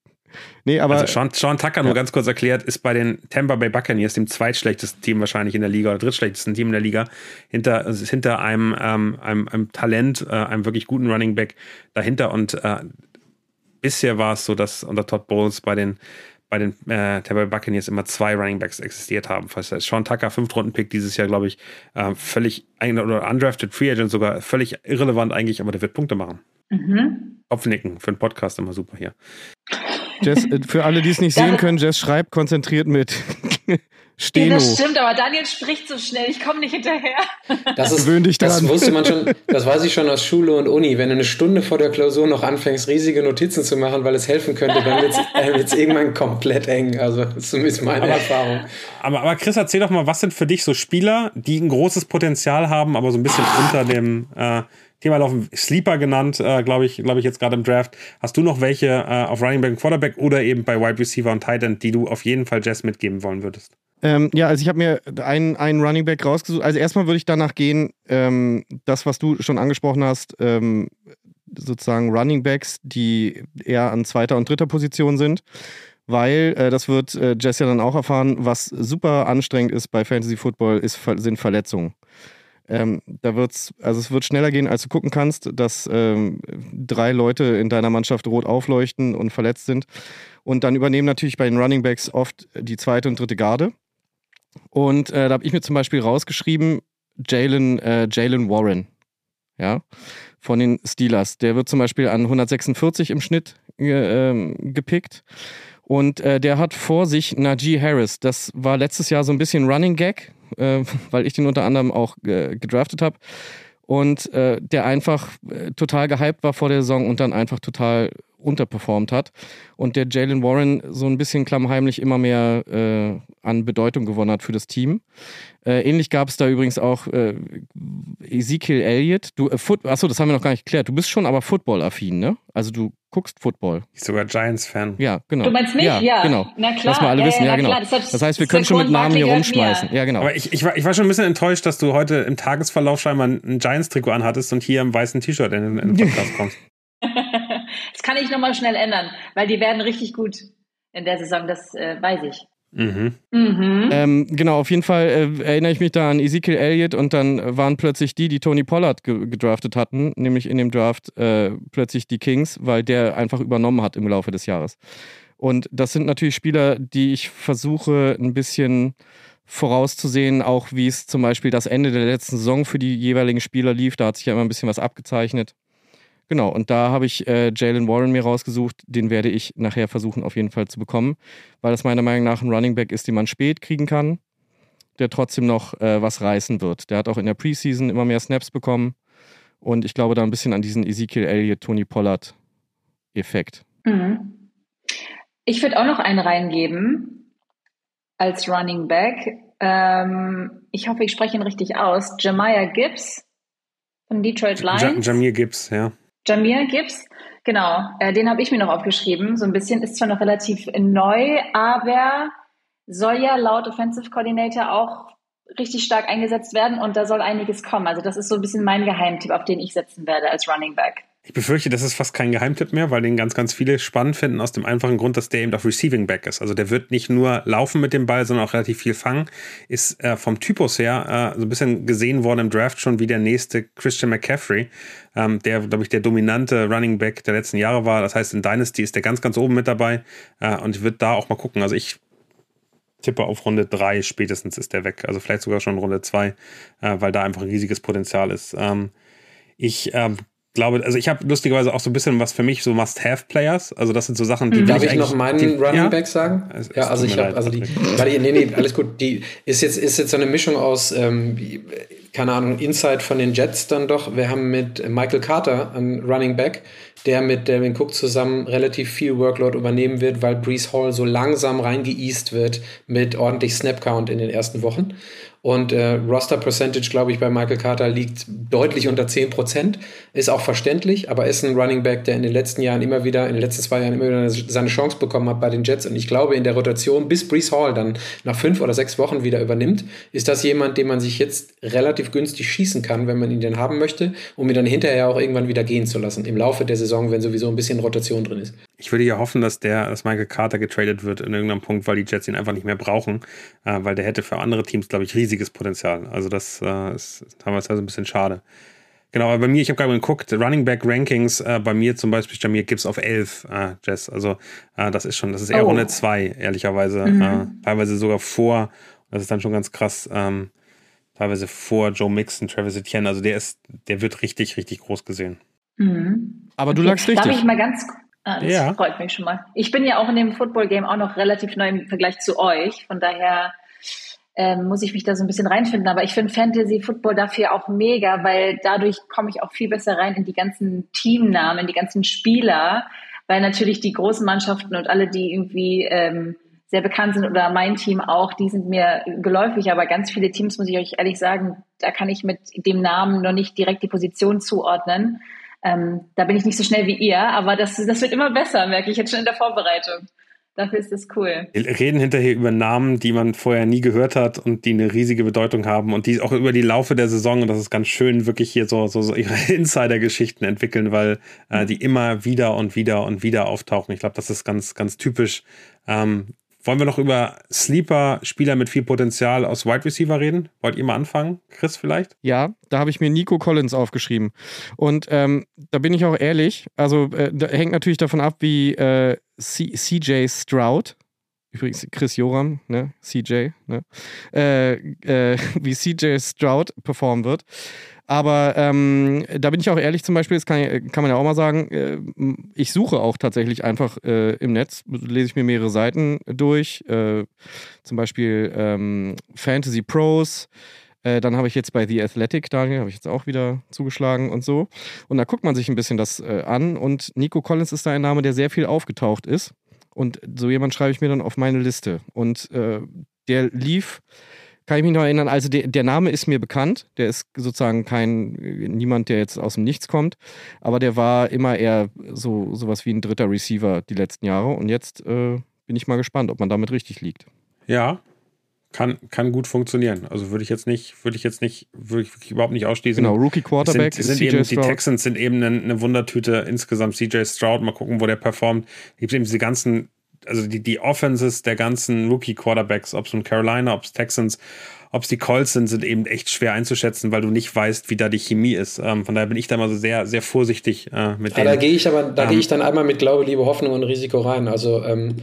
Nee, aber also Sean, Sean Tucker, nur ja. ganz kurz erklärt, ist bei den Tampa Bay Buccaneers, dem zweitschlechtesten Team wahrscheinlich in der Liga oder drittschlechtesten Team in der Liga, hinter, also ist hinter einem, ähm, einem, einem Talent, äh, einem wirklich guten Running Back dahinter. Und äh, bisher war es so, dass unter Todd Bowles bei den bei den äh, Tampa Bay Buccaneers immer zwei Running Backs existiert haben. Sean Tucker, Fünftrunden-Pick dieses Jahr, glaube ich, äh, völlig, oder undrafted Free Agent sogar, völlig irrelevant eigentlich, aber der wird Punkte machen. Mhm. Kopfnicken für einen Podcast immer super hier. Jess, äh, für alle, die es nicht [laughs] Das sehen können, Jess schreibt konzentriert mit [laughs] Ja, Steno. das stimmt, aber Daniel spricht so schnell, ich komme nicht hinterher. Das, ist, Gewöhn dich das dran. wusste man schon, [laughs] das weiß ich schon aus Schule und Uni. Wenn du eine Stunde vor der Klausur noch anfängst, riesige Notizen zu machen, weil es helfen könnte, dann wird es äh, irgendwann komplett eng. Also, das ist zumindest meine Erfahrung. Aber, aber Chris, erzähl doch mal, was sind für dich so Spieler, die ein großes Potenzial haben, aber so ein bisschen unter dem äh, Thema laufen? Sleeper genannt, äh, glaube ich, glaube ich jetzt gerade im Draft. Hast du noch welche äh, auf Running Back und Quarterback oder eben bei Wide Receiver und Tight End, die du auf jeden Fall Jazz mitgeben wollen würdest? Ähm, ja, also ich habe mir einen, einen Running Back rausgesucht. Also erstmal würde ich danach gehen, ähm, das, was du schon angesprochen hast, ähm, sozusagen Running Backs, die eher an zweiter und dritter Position sind. Weil, äh, das wird äh, Jess ja dann auch erfahren, was super anstrengend ist bei Fantasy Football, ist, sind Verletzungen. Ähm, da wird's, also es wird schneller gehen, als du gucken kannst, dass ähm, drei Leute in deiner Mannschaft rot aufleuchten und verletzt sind. Und dann übernehmen natürlich bei den Running Backs oft die zweite und dritte Garde. Und äh, da habe ich mir zum Beispiel rausgeschrieben, Jalen äh, Warren, ja, von den Steelers. Der wird zum Beispiel an 146 im Schnitt ähm, gepickt. Und äh, der hat vor sich Najee Harris. Das war letztes Jahr so ein bisschen Running Gag, äh, [laughs] weil ich den unter anderem auch äh, gedraftet habe. Und äh, der einfach äh, total gehypt war vor der Saison und dann einfach total unterperformt hat. Und der Jalen Warren so ein bisschen klammheimlich immer mehr äh, an Bedeutung gewonnen hat für das Team. Äh, ähnlich gab es da übrigens auch äh, Ezekiel Elliott. Du, äh, Foot Achso, das haben wir noch gar nicht geklärt. Du bist schon aber Football-affin, ne? Also du guckst Football. Ich bin sogar Giants-Fan. Ja, genau. Du meinst mich? Ja, Ja, genau. Na klar. Lass mal alle Ja, wissen, ja, ja, na genau. klar. Deshalb- das heißt, wir können schon mit Namen hier gehört mir. rumschmeißen. Ja, genau. Aber ich, ich, war, ich war schon ein bisschen enttäuscht, dass du heute im Tagesverlauf scheinbar ein Giants-Trikot anhattest und hier im weißen T-Shirt in, in den Podcast kommst. [laughs] das kann ich nochmal schnell ändern, weil die werden richtig gut in der Saison, das äh, weiß ich. Mhm. Mhm. Ähm, genau, auf jeden Fall äh, erinnere ich mich da an Ezekiel Elliott und dann waren plötzlich die, die Tony Pollard ge gedraftet hatten, nämlich in dem Draft äh, plötzlich die Kings, weil der einfach übernommen hat im Laufe des Jahres. Und das sind natürlich Spieler, die ich versuche ein bisschen vorauszusehen, auch wie es zum Beispiel das Ende der letzten Saison für die jeweiligen Spieler lief. Da hat sich ja immer ein bisschen was abgezeichnet. Genau, und da habe ich äh, Jalen Warren mir rausgesucht. Den werde ich nachher versuchen, auf jeden Fall zu bekommen, weil das meiner Meinung nach ein Running Back ist, den man spät kriegen kann, der trotzdem noch äh, was reißen wird. Der hat auch in der Preseason immer mehr Snaps bekommen und ich glaube da ein bisschen an diesen Ezekiel Elliott, Tony Pollard Effekt. Mhm. Ich würde auch noch einen reingeben als Running Back. Ähm, ich hoffe, ich spreche ihn richtig aus. Jemiah Gibbs von Detroit Lions. Jamir Gibbs, ja. Jamir Gibbs, genau, äh, den habe ich mir noch aufgeschrieben. So ein bisschen ist zwar noch relativ neu, aber soll ja laut Offensive Coordinator auch richtig stark eingesetzt werden und da soll einiges kommen. Also das ist so ein bisschen mein Geheimtipp, auf den ich setzen werde als Running Back. Ich befürchte, das ist fast kein Geheimtipp mehr, weil den ganz, ganz viele spannend finden, aus dem einfachen Grund, dass der eben auf Receiving Back ist. Also der wird nicht nur laufen mit dem Ball, sondern auch relativ viel fangen. Ist äh, vom Typus her äh, so ein bisschen gesehen worden im Draft schon wie der nächste Christian McCaffrey, ähm, der, glaube ich, der dominante Running Back der letzten Jahre war. Das heißt, in Dynasty ist der ganz, ganz oben mit dabei äh, und würde da auch mal gucken. Also ich tippe auf Runde 3 spätestens ist der weg. Also vielleicht sogar schon Runde 2, äh, weil da einfach ein riesiges Potenzial ist. Ähm, ich ähm, glaube, also ich habe lustigerweise auch so ein bisschen was für mich so Must-Have-Players. Also das sind so Sachen, die. Mhm. Darf ich, ich noch meinen die, Running ja? Back sagen? Es, ja, also ich habe, also die, [laughs] warte, nee, nee, alles gut. Die ist jetzt, ist jetzt so eine Mischung aus, ähm, keine Ahnung, Inside von den Jets dann doch. Wir haben mit Michael Carter einen Running Back, der mit Devin Cook zusammen relativ viel Workload übernehmen wird, weil Brees Hall so langsam reingeeast wird mit ordentlich Snap Count in den ersten Wochen. Und äh, Roster Percentage, glaube ich, bei Michael Carter liegt deutlich unter 10%. Ist auch verständlich, aber ist ein Running Back, der in den letzten Jahren immer wieder, in den letzten zwei Jahren immer wieder seine Chance bekommen hat bei den Jets. Und ich glaube, in der Rotation, bis Brees Hall dann nach fünf oder sechs Wochen wieder übernimmt, ist das jemand, den man sich jetzt relativ günstig schießen kann, wenn man ihn denn haben möchte, um ihn dann hinterher auch irgendwann wieder gehen zu lassen. Im Laufe der Saison, wenn sowieso ein bisschen Rotation drin ist. Ich würde ja hoffen, dass der, dass Michael Carter getradet wird in irgendeinem Punkt, weil die Jets ihn einfach nicht mehr brauchen, äh, weil der hätte für andere Teams, glaube ich, riesig riesiges Potenzial. Also das äh, ist teilweise also ein bisschen schade. Genau, aber bei mir, ich habe gerade mal geguckt, Running Back Rankings, äh, bei mir zum Beispiel, Jamir Gibbs auf 11, äh, Jess. Also äh, das ist schon, das ist eher oh. Runde 2, ehrlicherweise. Mhm. Äh, teilweise sogar vor, das ist dann schon ganz krass, ähm, teilweise vor Joe Mixon, Travis Etienne. Also der ist, der wird richtig, richtig groß gesehen. Mhm. Aber du okay. lagst richtig. Darf ich mal ganz Ah, das ja. freut mich schon mal. Ich bin ja auch in dem Football-Game auch noch relativ neu im Vergleich zu euch. Von daher ähm, muss ich mich da so ein bisschen reinfinden. Aber ich finde Fantasy Football dafür auch mega, weil dadurch komme ich auch viel besser rein in die ganzen Teamnamen, in die ganzen Spieler, weil natürlich die großen Mannschaften und alle, die irgendwie ähm, sehr bekannt sind oder mein Team auch, die sind mir geläufig, aber ganz viele Teams, muss ich euch ehrlich sagen, da kann ich mit dem Namen noch nicht direkt die Position zuordnen. Ähm, da bin ich nicht so schnell wie ihr, aber das, das wird immer besser, merke ich jetzt schon in der Vorbereitung. Dafür ist es cool. Wir reden hinterher über Namen, die man vorher nie gehört hat und die eine riesige Bedeutung haben und die auch über die Laufe der Saison, und das ist ganz schön, wirklich hier so, so, so ihre [laughs] Insider-Geschichten entwickeln, weil äh, die immer wieder und wieder und wieder auftauchen. Ich glaube, das ist ganz, ganz typisch. Ähm, wollen wir noch über Sleeper-Spieler mit viel Potenzial aus Wide Receiver reden? Wollt ihr mal anfangen? Chris vielleicht? Ja, da habe ich mir Nico Collins aufgeschrieben. Und ähm, da bin ich auch ehrlich, also äh, hängt natürlich davon ab, wie äh, CJ Stroud, übrigens Chris Joram, ne? CJ, ne? Äh, äh [laughs] wie CJ Stroud performen wird. Aber ähm, da bin ich auch ehrlich, zum Beispiel, das kann, kann man ja auch mal sagen, äh, ich suche auch tatsächlich einfach äh, im Netz, lese ich mir mehrere Seiten durch, äh, zum Beispiel ähm, Fantasy Pros. Äh, dann habe ich jetzt bei The Athletic, Daniel, habe ich jetzt auch wieder zugeschlagen und so. Und da guckt man sich ein bisschen das äh, an. Und Nico Collins ist da ein Name, der sehr viel aufgetaucht ist. Und so jemand schreibe ich mir dann auf meine Liste. Und äh, der lief kann ich mich noch erinnern. Also der, der Name ist mir bekannt. Der ist sozusagen kein, niemand, der jetzt aus dem Nichts kommt. Aber der war immer eher so sowas wie ein dritter Receiver die letzten Jahre. Und jetzt äh, bin ich mal gespannt, ob man damit richtig liegt. Ja, kann, kann gut funktionieren. Also würde ich jetzt nicht, würde ich jetzt nicht, würde ich überhaupt nicht ausschließen. Genau, Rookie Quarterback. Sind, sind eben, die Texans sind eben eine, eine, Wundertüte insgesamt. CJ Stroud, mal gucken, wo der performt. Gibt eben diese ganzen also die, die Offenses der ganzen Rookie-Quarterbacks, ob es nun Carolina, ob es Texans, ob es die Colts sind, sind eben echt schwer einzuschätzen, weil du nicht weißt, wie da die Chemie ist. Ähm, von daher bin ich da mal so sehr, sehr vorsichtig äh, mit ja, Da gehe ich aber, da ähm, gehe ich dann einmal mit Glaube, Liebe, Hoffnung und Risiko rein. Also ähm,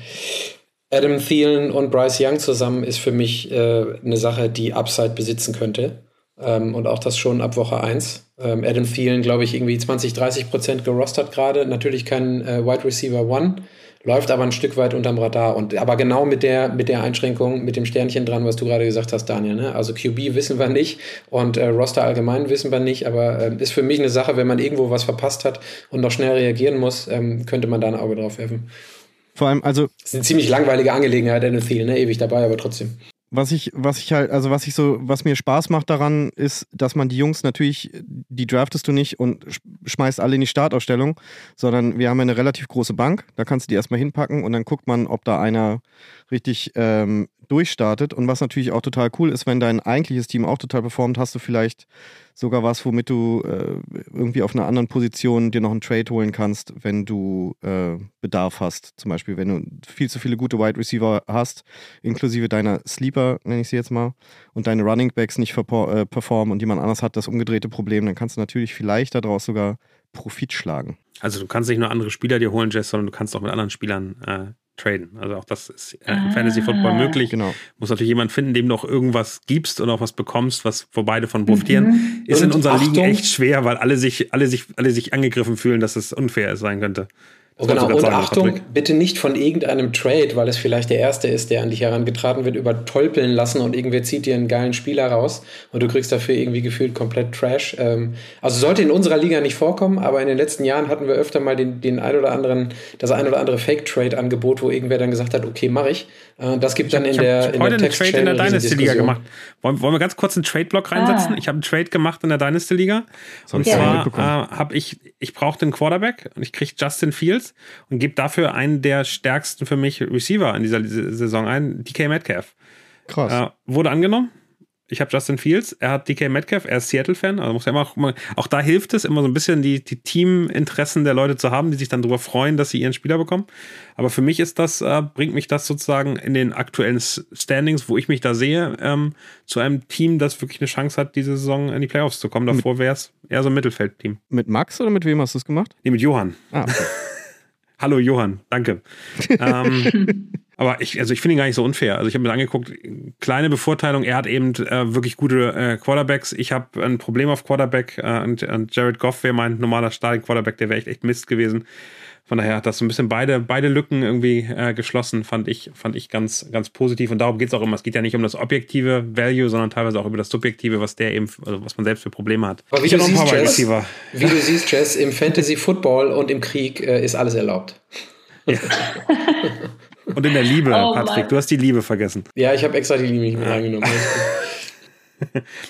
Adam Thielen und Bryce Young zusammen ist für mich äh, eine Sache, die Upside besitzen könnte. Ähm, und auch das schon ab Woche 1. Ähm, Adam Thielen, glaube ich, irgendwie 20, 30 Prozent gerostert gerade. Natürlich kein äh, Wide Receiver One läuft aber ein Stück weit unterm Radar. Und aber genau mit der, mit der Einschränkung, mit dem Sternchen dran, was du gerade gesagt hast, Daniel. Ne? Also QB wissen wir nicht und äh, Roster allgemein wissen wir nicht, aber äh, ist für mich eine Sache, wenn man irgendwo was verpasst hat und noch schnell reagieren muss, ähm, könnte man da ein Auge drauf werfen. Vor allem, also. Das ist eine ziemlich langweilige Angelegenheit, NFL, ne? Ewig dabei, aber trotzdem was ich, was ich halt, also was ich so, was mir Spaß macht daran, ist, dass man die Jungs natürlich, die draftest du nicht und schmeißt alle in die Startausstellung, sondern wir haben eine relativ große Bank, da kannst du die erstmal hinpacken und dann guckt man, ob da einer richtig ähm, durchstartet. Und was natürlich auch total cool ist, wenn dein eigentliches Team auch total performt, hast du vielleicht sogar was, womit du äh, irgendwie auf einer anderen Position dir noch einen Trade holen kannst, wenn du äh, Bedarf hast. Zum Beispiel, wenn du viel zu viele gute Wide Receiver hast, inklusive deiner Sleeper, nenne ich sie jetzt mal, und deine Running Backs nicht äh, performen und jemand anders hat das umgedrehte Problem, dann kannst du natürlich vielleicht daraus sogar Profit schlagen. Also du kannst nicht nur andere Spieler dir holen, Jess, sondern du kannst auch mit anderen Spielern äh, traden. Also auch das ist äh, im ah. Fantasy Football möglich. Genau. Muss natürlich jemand finden, dem du auch irgendwas gibst und auch was bekommst, was wo beide von profitieren. Mhm. Ist und in unserer Liga echt schwer, weil alle sich, alle sich, alle sich angegriffen fühlen, dass es unfair sein könnte. Oh, genau, und sagen, Achtung, Patrick. bitte nicht von irgendeinem Trade, weil es vielleicht der erste ist, der an dich herangetragen wird, übertolpeln lassen und irgendwer zieht dir einen geilen Spieler raus und du kriegst dafür irgendwie gefühlt komplett Trash. Ähm, also sollte in unserer Liga nicht vorkommen, aber in den letzten Jahren hatten wir öfter mal den, den ein oder anderen, das ein oder andere Fake-Trade-Angebot, wo irgendwer dann gesagt hat, okay, mache ich. Äh, das gibt dann in der Ich habe heute einen Trade in der Dynasty-Liga gemacht. Wollen, wollen wir ganz kurz einen Trade-Block reinsetzen? Ah. Ich habe einen Trade gemacht in der Dynasty-Liga. Und zwar äh, habe ich, ich brauchte einen Quarterback und ich kriege Justin Fields und gebe dafür einen der stärksten für mich Receiver in dieser Saison ein, DK Metcalf. Krass. Äh, wurde angenommen ich habe Justin Fields, er hat DK Metcalf, er ist Seattle-Fan, also muss ja immer auch, auch da hilft es, immer so ein bisschen die, die Teaminteressen der Leute zu haben, die sich dann darüber freuen, dass sie ihren Spieler bekommen. Aber für mich ist das, äh, bringt mich das sozusagen in den aktuellen Standings, wo ich mich da sehe, ähm, zu einem Team, das wirklich eine Chance hat, diese Saison in die Playoffs zu kommen. Davor wäre es eher so ein Mittelfeldteam. Mit Max oder mit wem hast du es gemacht? Nee, mit Johann. Ah, okay. [laughs] Hallo Johann, danke. [laughs] ähm, aber ich, also ich finde ihn gar nicht so unfair. Also ich habe mir angeguckt, kleine Bevorteilung, er hat eben äh, wirklich gute äh, Quarterbacks. Ich habe ein Problem auf Quarterback äh, und, und Jared Goff wäre mein normaler Starting-Quarterback, der wäre echt, echt Mist gewesen. Von daher hat das so ein bisschen beide, beide Lücken irgendwie äh, geschlossen, fand ich, fand ich ganz, ganz positiv. Und darum geht es auch immer. Es geht ja nicht um das objektive Value, sondern teilweise auch über das subjektive, was der eben, also was man selbst für Probleme hat. Aber wie, du siehst, Jess, wie du siehst, Jess, im Fantasy Football und im Krieg äh, ist alles erlaubt. Ja. [laughs] Und in der Liebe, oh, Patrick. Mann. Du hast die Liebe vergessen. Ja, ich habe extra die Liebe nicht mit reingenommen.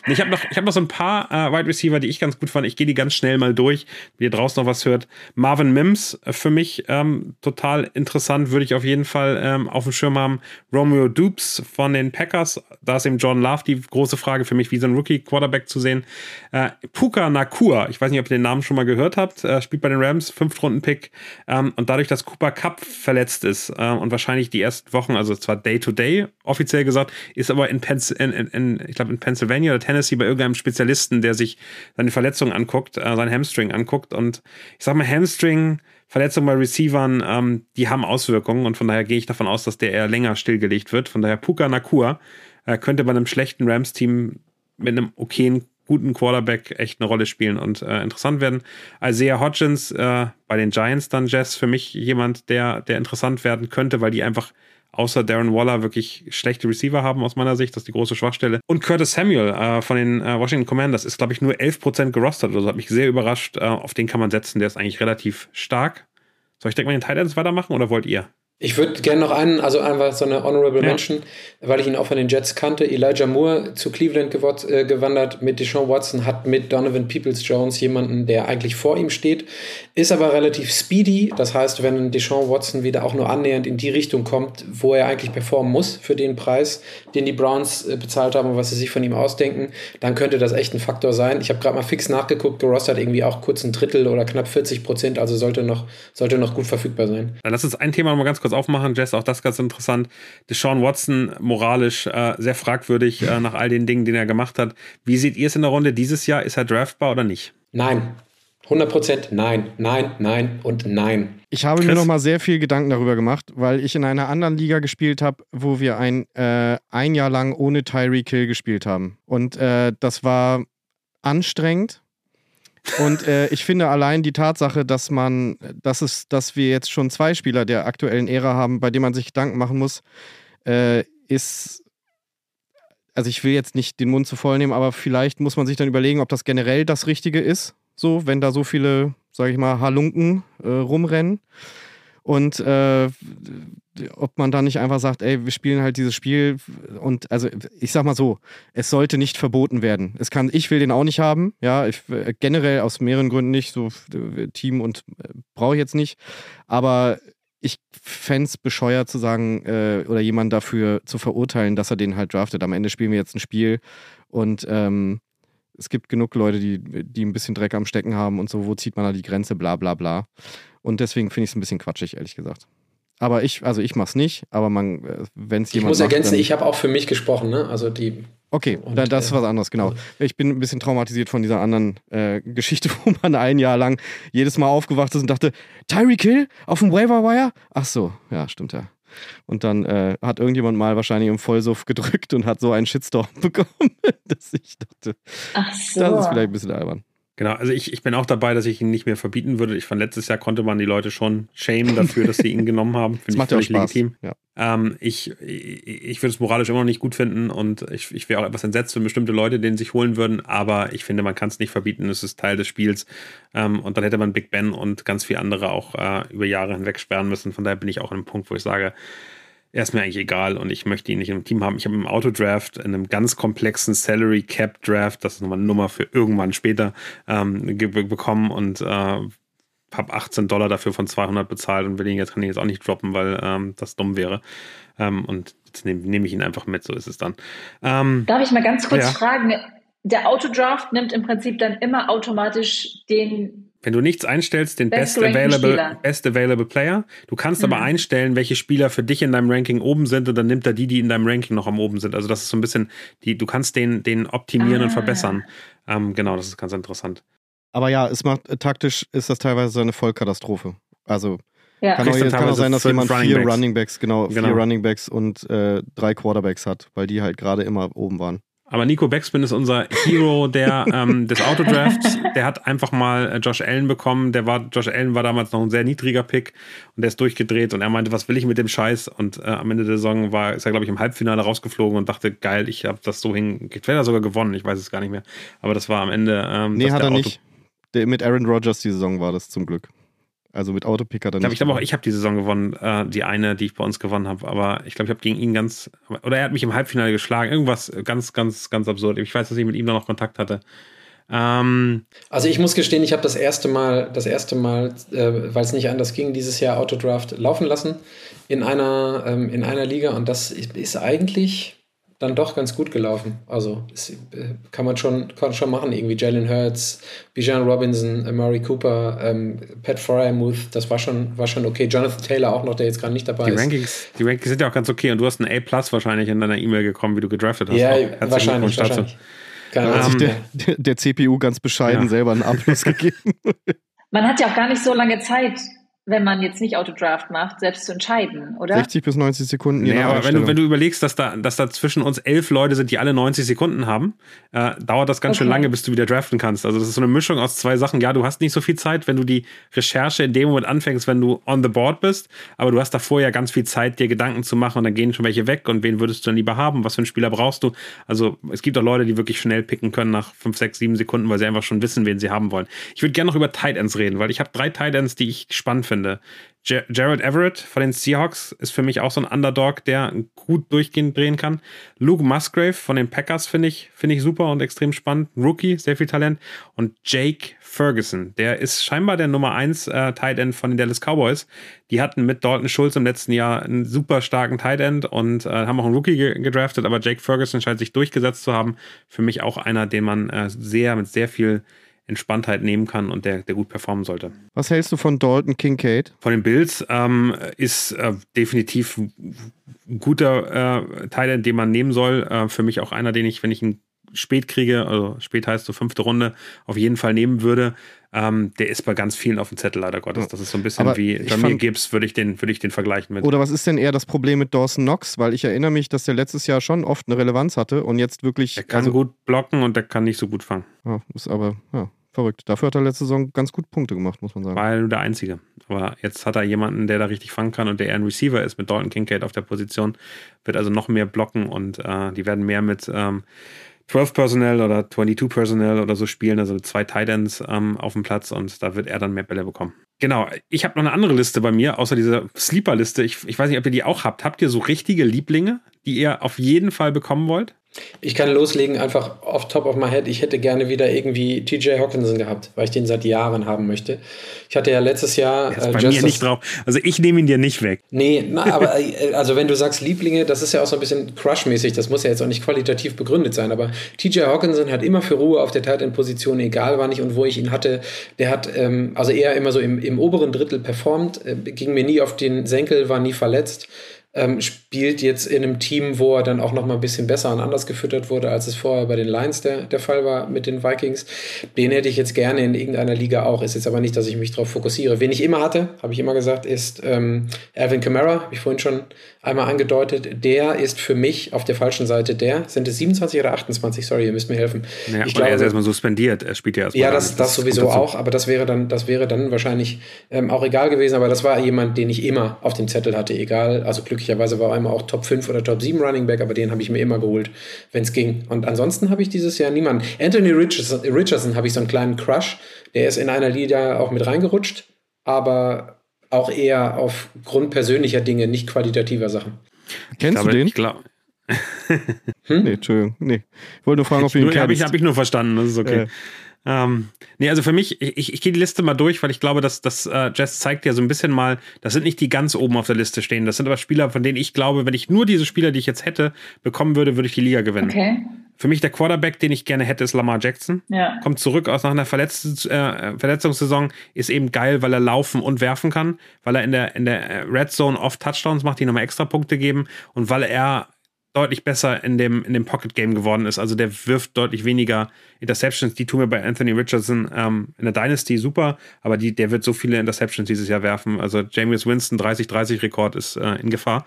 Ich habe noch, hab noch so ein paar äh, Wide Receiver, die ich ganz gut fand. Ich gehe die ganz schnell mal durch, wie ihr draußen noch was hört. Marvin Mims, äh, für mich ähm, total interessant, würde ich auf jeden Fall ähm, auf dem Schirm haben. Romeo Dupes von den Packers, da ist eben John Love die große Frage für mich, wie so ein Rookie-Quarterback zu sehen. Äh, Puka Nakua, ich weiß nicht, ob ihr den Namen schon mal gehört habt, äh, spielt bei den Rams, Fünftrunden-Pick. Ähm, und dadurch, dass Cooper Cup verletzt ist äh, und wahrscheinlich die ersten Wochen, also zwar Day-to-Day -Day, offiziell gesagt, ist aber in, Pens in, in, in ich glaube in Pennsylvania Pennsylvania oder Tennessee bei irgendeinem Spezialisten, der sich seine Verletzung anguckt, äh, sein Hamstring anguckt. Und ich sag mal, Hamstring, Verletzungen bei Receivern, ähm, die haben Auswirkungen und von daher gehe ich davon aus, dass der eher länger stillgelegt wird. Von daher Puka Nakua äh, könnte bei einem schlechten Rams-Team mit einem okayen guten Quarterback echt eine Rolle spielen und äh, interessant werden. Isaiah Hodgins äh, bei den Giants dann Jess für mich jemand, der der interessant werden könnte, weil die einfach außer Darren Waller wirklich schlechte Receiver haben aus meiner Sicht. Das ist die große Schwachstelle. Und Curtis Samuel äh, von den äh, Washington Commanders ist, glaube ich, nur 11% gerostet. Also hat mich sehr überrascht. Äh, auf den kann man setzen. Der ist eigentlich relativ stark. Soll ich direkt mal den Titans weitermachen oder wollt ihr? Ich würde gerne noch einen, also einfach so eine Honorable ja. Mention, weil ich ihn auch von den Jets kannte. Elijah Moore zu Cleveland äh, gewandert mit Deshaun Watson, hat mit Donovan Peoples-Jones jemanden, der eigentlich vor ihm steht, ist aber relativ speedy. Das heißt, wenn Deshaun Watson wieder auch nur annähernd in die Richtung kommt, wo er eigentlich performen muss für den Preis, den die Browns äh, bezahlt haben und was sie sich von ihm ausdenken, dann könnte das echt ein Faktor sein. Ich habe gerade mal fix nachgeguckt, gerostet irgendwie auch kurz ein Drittel oder knapp 40 Prozent, also sollte noch, sollte noch gut verfügbar sein. Dann lass uns ein Thema mal ganz kurz kurz aufmachen, Jess, auch das ganz interessant. Deshaun Watson moralisch äh, sehr fragwürdig äh, nach all den Dingen, die er gemacht hat. Wie seht ihr es in der Runde dieses Jahr? Ist er draftbar oder nicht? Nein. 100 Prozent nein, nein, nein und nein. Ich habe Chris? mir noch mal sehr viel Gedanken darüber gemacht, weil ich in einer anderen Liga gespielt habe, wo wir ein, äh, ein Jahr lang ohne Tyree Kill gespielt haben. Und äh, das war anstrengend. Und äh, [laughs] ich finde allein die Tatsache, dass man, dass es, dass wir jetzt schon zwei Spieler der aktuellen Ära haben, bei denen man sich Gedanken machen muss, äh, ist also ich will jetzt nicht den Mund zu voll nehmen, aber vielleicht muss man sich dann überlegen, ob das generell das Richtige ist, so, wenn da so viele, sage ich mal, Halunken äh, rumrennen. Und äh, ob man da nicht einfach sagt, ey, wir spielen halt dieses Spiel und also ich sag mal so, es sollte nicht verboten werden. Es kann, ich will den auch nicht haben, ja, ich, äh, generell aus mehreren Gründen nicht, so äh, Team und äh, brauche ich jetzt nicht, aber ich fände es bescheuert zu sagen äh, oder jemanden dafür zu verurteilen, dass er den halt draftet. Am Ende spielen wir jetzt ein Spiel und ähm, es gibt genug Leute, die, die ein bisschen Dreck am Stecken haben und so, wo zieht man da die Grenze, bla bla bla. Und deswegen finde ich es ein bisschen quatschig, ehrlich gesagt. Aber ich, also ich mach's nicht, aber man, äh, wenn es jemand. Ich muss macht, ergänzen, ich habe auch für mich gesprochen, ne? Also die. Okay, und, dann, das ist was anderes, genau. Ich bin ein bisschen traumatisiert von dieser anderen äh, [laughs] Geschichte, wo man ein Jahr lang jedes Mal aufgewacht ist und dachte, Tyree Kill auf dem Waiver Wire? Ach so, ja, stimmt ja. Und dann äh, hat irgendjemand mal wahrscheinlich im Vollsuff gedrückt und hat so einen Shitstorm [laughs] bekommen, dass ich dachte, Ach so. das ist vielleicht ein bisschen albern. Genau, also ich, ich bin auch dabei, dass ich ihn nicht mehr verbieten würde. Ich fand, letztes Jahr konnte man die Leute schon schämen dafür, dass sie ihn genommen haben. [laughs] Finde ich macht völlig legitim. Ja. Ähm, ich ich, ich würde es moralisch immer noch nicht gut finden und ich, ich wäre auch etwas entsetzt, wenn bestimmte Leute den sich holen würden, aber ich finde, man kann es nicht verbieten. Es ist Teil des Spiels. Ähm, und dann hätte man Big Ben und ganz viele andere auch äh, über Jahre hinweg sperren müssen. Von daher bin ich auch an einem Punkt, wo ich sage, er ist mir eigentlich egal und ich möchte ihn nicht im Team haben. Ich habe im Autodraft, in einem ganz komplexen Salary Cap Draft, das ist nochmal eine Nummer für irgendwann später, ähm, bekommen und äh, habe 18 Dollar dafür von 200 bezahlt und will ihn jetzt, kann ihn jetzt auch nicht droppen, weil ähm, das dumm wäre. Ähm, und jetzt nehme nehm ich ihn einfach mit, so ist es dann. Ähm, Darf ich mal ganz kurz ja. fragen? Der Autodraft nimmt im Prinzip dann immer automatisch den wenn du nichts einstellst, den Best, Best Available, Best Available Player. Du kannst mhm. aber einstellen, welche Spieler für dich in deinem Ranking oben sind und dann nimmt er die, die in deinem Ranking noch am oben sind. Also das ist so ein bisschen, die, du kannst den, den optimieren ah. und verbessern. Ähm, genau, das ist ganz interessant. Aber ja, es macht äh, taktisch ist das teilweise eine Vollkatastrophe. Also ja. kann, auch, kann auch sein, dass jemand Running vier Backs. Running Backs, genau, genau. vier Running Backs und äh, drei Quarterbacks hat, weil die halt gerade immer oben waren. Aber Nico Beckspin ist unser Hero der, [laughs] ähm, des Autodrafts. Der hat einfach mal äh, Josh Allen bekommen. Der war, Josh Allen war damals noch ein sehr niedriger Pick und der ist durchgedreht und er meinte, was will ich mit dem Scheiß? Und äh, am Ende der Saison war, ist er, glaube ich, im Halbfinale rausgeflogen und dachte, geil, ich habe das so hin. Vielleicht hat er sogar gewonnen, ich weiß es gar nicht mehr. Aber das war am Ende. Ähm, nee, hat er Auto nicht. Der, mit Aaron Rodgers die Saison war das zum Glück. Also mit Autopicker dann. Ich glaube, ich glaube auch, ich habe die Saison gewonnen, äh, die eine, die ich bei uns gewonnen habe. Aber ich glaube, ich habe gegen ihn ganz, oder er hat mich im Halbfinale geschlagen. Irgendwas ganz, ganz, ganz absurd. Ich weiß, dass ich mit ihm noch Kontakt hatte. Ähm, also ich muss gestehen, ich habe das erste Mal, das erste Mal, äh, weil es nicht anders ging, dieses Jahr Autodraft laufen lassen in einer, ähm, in einer Liga und das ist eigentlich dann doch ganz gut gelaufen. Also es, äh, kann man schon, kann schon machen. Irgendwie Jalen Hurts, Bijan Robinson, Amari Cooper, ähm, Pat Fryermuth, das war schon, war schon okay. Jonathan Taylor auch noch, der jetzt gerade nicht dabei die Rankings, ist. Die Rankings sind ja auch ganz okay und du hast ein A-Plus wahrscheinlich in deiner E-Mail gekommen, wie du gedraftet hast. Ja, wahrscheinlich. wahrscheinlich. Keine hat sich der, der, der, CPU ganz bescheiden ja. selber einen Abschluss [laughs] gegeben. Man hat ja auch gar nicht so lange Zeit, wenn man jetzt nicht Autodraft macht, selbst zu entscheiden, oder? 60 bis 90 Sekunden. Nee, aber wenn du, wenn du überlegst, dass da, dass da zwischen uns elf Leute sind, die alle 90 Sekunden haben, äh, dauert das ganz okay. schön lange, bis du wieder draften kannst. Also das ist so eine Mischung aus zwei Sachen. Ja, du hast nicht so viel Zeit, wenn du die Recherche in dem Moment anfängst, wenn du on the board bist, aber du hast davor ja ganz viel Zeit, dir Gedanken zu machen und dann gehen schon welche weg und wen würdest du dann lieber haben? Was für einen Spieler brauchst du? Also es gibt auch Leute, die wirklich schnell picken können nach 5, 6, 7 Sekunden, weil sie einfach schon wissen, wen sie haben wollen. Ich würde gerne noch über Tight Ends reden, weil ich habe drei Tight Ends, die ich spannend finde. Jared Everett von den Seahawks ist für mich auch so ein Underdog, der gut durchgehend drehen kann. Luke Musgrave von den Packers finde ich, finde ich super und extrem spannend. Rookie, sehr viel Talent. Und Jake Ferguson, der ist scheinbar der Nummer 1 äh, Tight End von den Dallas Cowboys. Die hatten mit Dalton Schulz im letzten Jahr einen super starken Tight End und äh, haben auch einen Rookie ge gedraftet, aber Jake Ferguson scheint sich durchgesetzt zu haben. Für mich auch einer, den man äh, sehr mit sehr viel Entspanntheit nehmen kann und der, der gut performen sollte. Was hältst du von Dalton Kincaid? Von den Bills ähm, ist äh, definitiv ein guter äh, Teil, den man nehmen soll. Äh, für mich auch einer, den ich, wenn ich ihn spät kriege, also spät heißt so fünfte Runde, auf jeden Fall nehmen würde. Ähm, der ist bei ganz vielen auf dem Zettel, leider Gottes. Das ist so ein bisschen Aber wie Jamir Gibbs, würde ich, den, würd ich den vergleichen mit. Oder was ist denn eher das Problem mit Dawson Knox? Weil ich erinnere mich, dass der letztes Jahr schon oft eine Relevanz hatte und jetzt wirklich. Er kann also, gut blocken und der kann nicht so gut fangen. Ja, ist aber, ja, verrückt. Dafür hat er letzte Saison ganz gut Punkte gemacht, muss man sagen. War nur der Einzige. Aber jetzt hat er jemanden, der da richtig fangen kann und der eher ein Receiver ist mit Dalton Kincaid auf der Position. Wird also noch mehr blocken und äh, die werden mehr mit. Ähm, 12 Personnel oder 22 Personnel oder so spielen, also zwei Titans ähm, auf dem Platz und da wird er dann mehr Bälle bekommen. Genau, ich habe noch eine andere Liste bei mir, außer dieser Sleeper-Liste. Ich, ich weiß nicht, ob ihr die auch habt. Habt ihr so richtige Lieblinge, die ihr auf jeden Fall bekommen wollt? Ich kann loslegen, einfach off top of my head. Ich hätte gerne wieder irgendwie TJ Hawkinson gehabt, weil ich den seit Jahren haben möchte. Ich hatte ja letztes Jahr. Äh, bei mir nicht drauf. Also ich nehme ihn dir nicht weg. Nee, na, [laughs] aber äh, also wenn du sagst Lieblinge, das ist ja auch so ein bisschen Crush-mäßig. Das muss ja jetzt auch nicht qualitativ begründet sein. Aber TJ Hawkinson hat immer für Ruhe auf der Tight Position, egal wann ich und wo ich ihn hatte. Der hat ähm, also eher immer so im, im oberen Drittel performt, äh, ging mir nie auf den Senkel, war nie verletzt ähm, spielt jetzt in einem Team, wo er dann auch noch mal ein bisschen besser und anders gefüttert wurde, als es vorher bei den Lions der, der Fall war mit den Vikings. Den hätte ich jetzt gerne in irgendeiner Liga auch. Ist jetzt aber nicht, dass ich mich darauf fokussiere. Wen ich immer hatte, habe ich immer gesagt, ist ähm, Alvin Kamara, habe ich vorhin schon einmal angedeutet. Der ist für mich auf der falschen Seite der. Sind es 27 oder 28? Sorry, ihr müsst mir helfen. Ja, ich glaube, er ist erstmal suspendiert. Er spielt ja erstmal. Ja, das, das, das sowieso auch, aber das wäre dann, das wäre dann wahrscheinlich ähm, auch egal gewesen. Aber das war jemand, den ich immer auf dem Zettel hatte, egal. Also Glück glücklicherweise war er einmal auch Top 5 oder Top 7 Running Back, aber den habe ich mir immer geholt, wenn es ging. Und ansonsten habe ich dieses Jahr niemanden. Anthony Richardson, Richardson habe ich so einen kleinen Crush. Der ist in einer Liga auch mit reingerutscht, aber auch eher aufgrund persönlicher Dinge, nicht qualitativer Sachen. Kennst glaube, du den? Ich glaube. [laughs] hm? Nee, Entschuldigung. Nee. Ich wollte nur fragen, ob du ihn kennst. Habe ich, hab ich nur verstanden, das ist okay. Äh. Ähm, nee, also für mich, ich, ich gehe die Liste mal durch, weil ich glaube, dass das äh, Jazz zeigt ja so ein bisschen mal, das sind nicht die ganz oben auf der Liste stehen. Das sind aber Spieler, von denen ich glaube, wenn ich nur diese Spieler, die ich jetzt hätte, bekommen würde, würde ich die Liga gewinnen. Okay. Für mich der Quarterback, den ich gerne hätte, ist Lamar Jackson. Ja. Kommt zurück aus nach einer Verletz äh, Verletzungssaison, ist eben geil, weil er laufen und werfen kann, weil er in der, in der Red Zone oft Touchdowns macht, die nochmal extra Punkte geben und weil er deutlich besser in dem, in dem Pocket Game geworden ist. Also der wirft deutlich weniger Interceptions. Die tun wir bei Anthony Richardson ähm, in der Dynasty super, aber die, der wird so viele Interceptions dieses Jahr werfen. Also James Winston 30-30 Rekord ist äh, in Gefahr.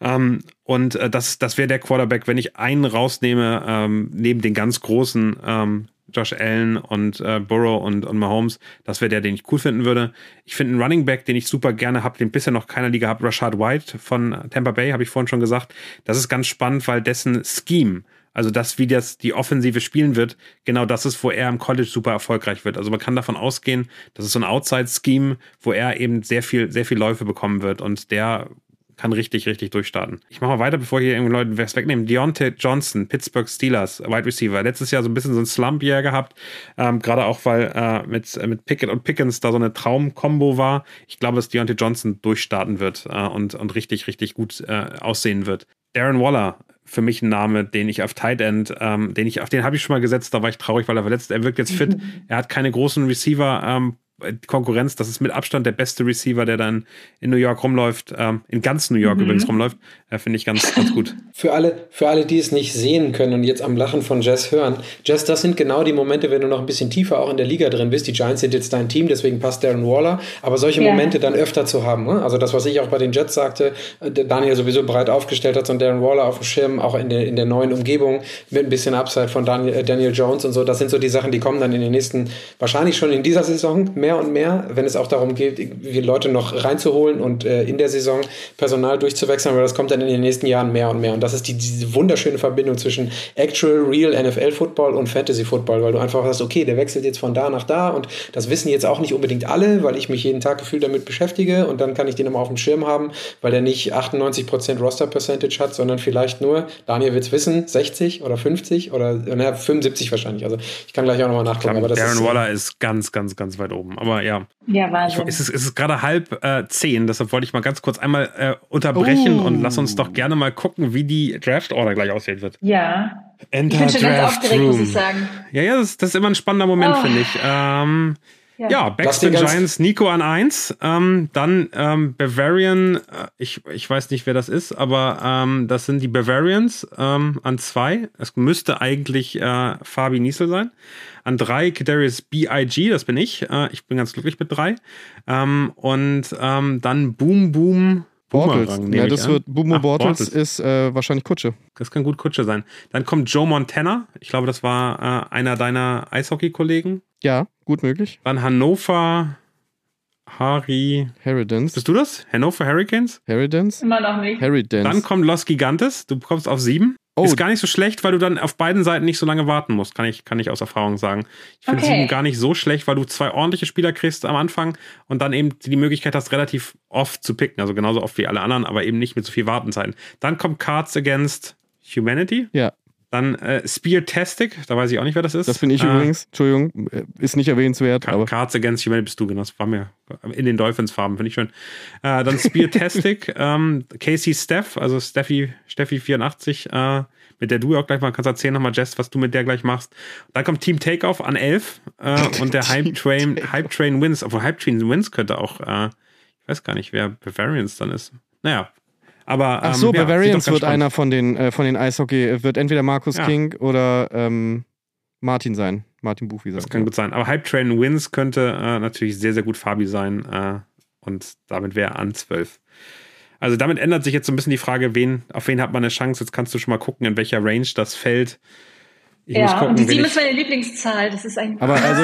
Ähm, und äh, das, das wäre der Quarterback, wenn ich einen rausnehme, ähm, neben den ganz großen ähm, Josh Allen und äh, Burrow und, und Mahomes, das wäre der, den ich cool finden würde. Ich finde einen Running Back, den ich super gerne habe, den bisher noch keiner Liga hat, Rashad White von Tampa Bay, habe ich vorhin schon gesagt. Das ist ganz spannend, weil dessen Scheme, also das, wie das die Offensive spielen wird, genau das ist, wo er im College super erfolgreich wird. Also man kann davon ausgehen, das ist so ein Outside-Scheme, wo er eben sehr viel, sehr viel Läufe bekommen wird und der kann richtig, richtig durchstarten. Ich mache mal weiter, bevor hier irgendwie Leute was wegnehmen. Deontay Johnson, Pittsburgh Steelers, Wide Receiver. Letztes Jahr so ein bisschen so ein Slump-Jahr gehabt. Ähm, Gerade auch, weil äh, mit, äh, mit Pickett und Pickens da so eine Traum-Kombo war. Ich glaube, dass Deontay Johnson durchstarten wird äh, und, und richtig, richtig gut äh, aussehen wird. Darren Waller, für mich ein Name, den ich auf Tight End, ähm, den ich, auf den habe ich schon mal gesetzt, da war ich traurig, weil er verletzt. Er wirkt jetzt fit. [laughs] Er hat keine großen Receiver ähm, Konkurrenz. Das ist mit Abstand der beste Receiver, der dann in New York rumläuft, ähm, in ganz New York mhm. übrigens rumläuft. Äh, Finde ich ganz, ganz gut. Für alle, für alle, die es nicht sehen können und jetzt am Lachen von Jess hören, Jess, das sind genau die Momente, wenn du noch ein bisschen tiefer auch in der Liga drin bist. Die Giants sind jetzt dein Team, deswegen passt Darren Waller. Aber solche yeah. Momente dann öfter zu haben. Ne? Also das, was ich auch bei den Jets sagte, äh, Daniel sowieso breit aufgestellt hat, so ein Darren Waller auf dem Schirm, auch in der, in der neuen Umgebung mit ein bisschen Upside von Daniel, äh, Daniel Jones und so. Das sind so die Sachen, die kommen dann in den nächsten, wahrscheinlich schon in dieser Saison mehr und mehr, wenn es auch darum geht, wie Leute noch reinzuholen und äh, in der Saison Personal durchzuwechseln, weil das kommt dann in den nächsten Jahren mehr und mehr. Und das ist die, diese wunderschöne Verbindung zwischen Actual, Real NFL Football und Fantasy Football, weil du einfach sagst, okay, der wechselt jetzt von da nach da und das wissen jetzt auch nicht unbedingt alle, weil ich mich jeden Tag gefühlt damit beschäftige und dann kann ich den immer auf dem Schirm haben, weil der nicht 98% Roster Percentage hat, sondern vielleicht nur, Daniel wird es wissen, 60 oder 50 oder na, 75 wahrscheinlich. Also ich kann gleich auch nochmal nachgucken. Glaub, Darren ist, Waller ist ganz, ganz, ganz weit oben. Haben. Aber ja. Ja, Wahnsinn. Ich, es ist, es ist gerade halb äh, zehn, deshalb wollte ich mal ganz kurz einmal äh, unterbrechen Oh. und lass uns doch gerne mal gucken, wie die Draft Order gleich aussehen wird. ja. Ich Enter bin schon ganz aufgeregt, muss ich sagen. Ja, ja, das, das ist immer ein spannender Moment, Oh. finde ich. Ähm, ja, Lass Backspin Giants, Nico an eins, ähm, dann ähm, Bavarian, äh, ich, ich weiß nicht, wer das ist, aber ähm, das sind die Bavarians ähm, an zwei. Es müsste eigentlich äh, Fabi Niesel sein. An drei Kadarius B.I.G., das bin ich. Äh, ich bin ganz glücklich mit drei. Ähm, und ähm, dann Boom Boom Bortles. Ja, das wird Bumo Ach, Bortles Bortles. ist äh, wahrscheinlich Kutsche. Das kann gut Kutsche sein. Dann kommt Joe Montana. Ich glaube, das war äh, einer deiner Eishockey-Kollegen. Ja, gut möglich. Dann Hannover Harry. Harridans. Bist du das? Hannover Hurricanes? Harridans? Immer noch nicht. Harridans. Dann kommt Los Gigantes. Du kommst auf sieben. Oh. Ist gar nicht so schlecht, weil du dann auf beiden Seiten nicht so lange warten musst. Kann ich, kann ich aus Erfahrung sagen. Ich finde Okay. sieben gar nicht so schlecht, weil du zwei ordentliche Spieler kriegst am Anfang und dann eben die Möglichkeit hast, relativ oft zu picken. Also genauso oft wie alle anderen, aber eben nicht mit so viel Wartenzeiten. Dann kommt Cards Against Humanity. Ja, Dann äh, Spear Tastic. Da weiß ich auch nicht, wer das ist. das bin ich äh, übrigens. Entschuldigung, äh, ist nicht erwähnenswert, Ka- aber Cards Against Humanity bist du, genau. Das war mir in den Dolphins-Farben, finde ich schön. Äh, dann Spear Tastic, [laughs] ähm, Casey Steff, also Steffi, Steffi 84, äh, mit der du ja auch gleich mal kannst erzählen nochmal, Jess, was du mit der gleich machst. Dann kommt Team Takeoff an 11 äh, und der Hype Train, Hype Train Wins, obwohl Hype Train Wins könnte auch, äh, ich weiß gar nicht, wer Bavarians dann ist. Naja. Aber, Ach ähm, so, ja, Bavarians wird spannend. einer von den, äh, von den Eishockey, wird entweder Markus Ja. King oder ähm, Martin sein. Martin Buchwieser. Das kann gut sein. Aber Hype Train Wins könnte äh, natürlich sehr, sehr gut Fabi sein. Äh, und damit wäre er an 12. Also damit ändert sich jetzt so ein bisschen die Frage, wen, auf wen hat man eine Chance. Jetzt kannst du schon mal gucken, in welcher Range das fällt. Ich Ja, gucken, und die wen sieben ich, ist meine Lieblingszahl. Das ist ein. Aber also,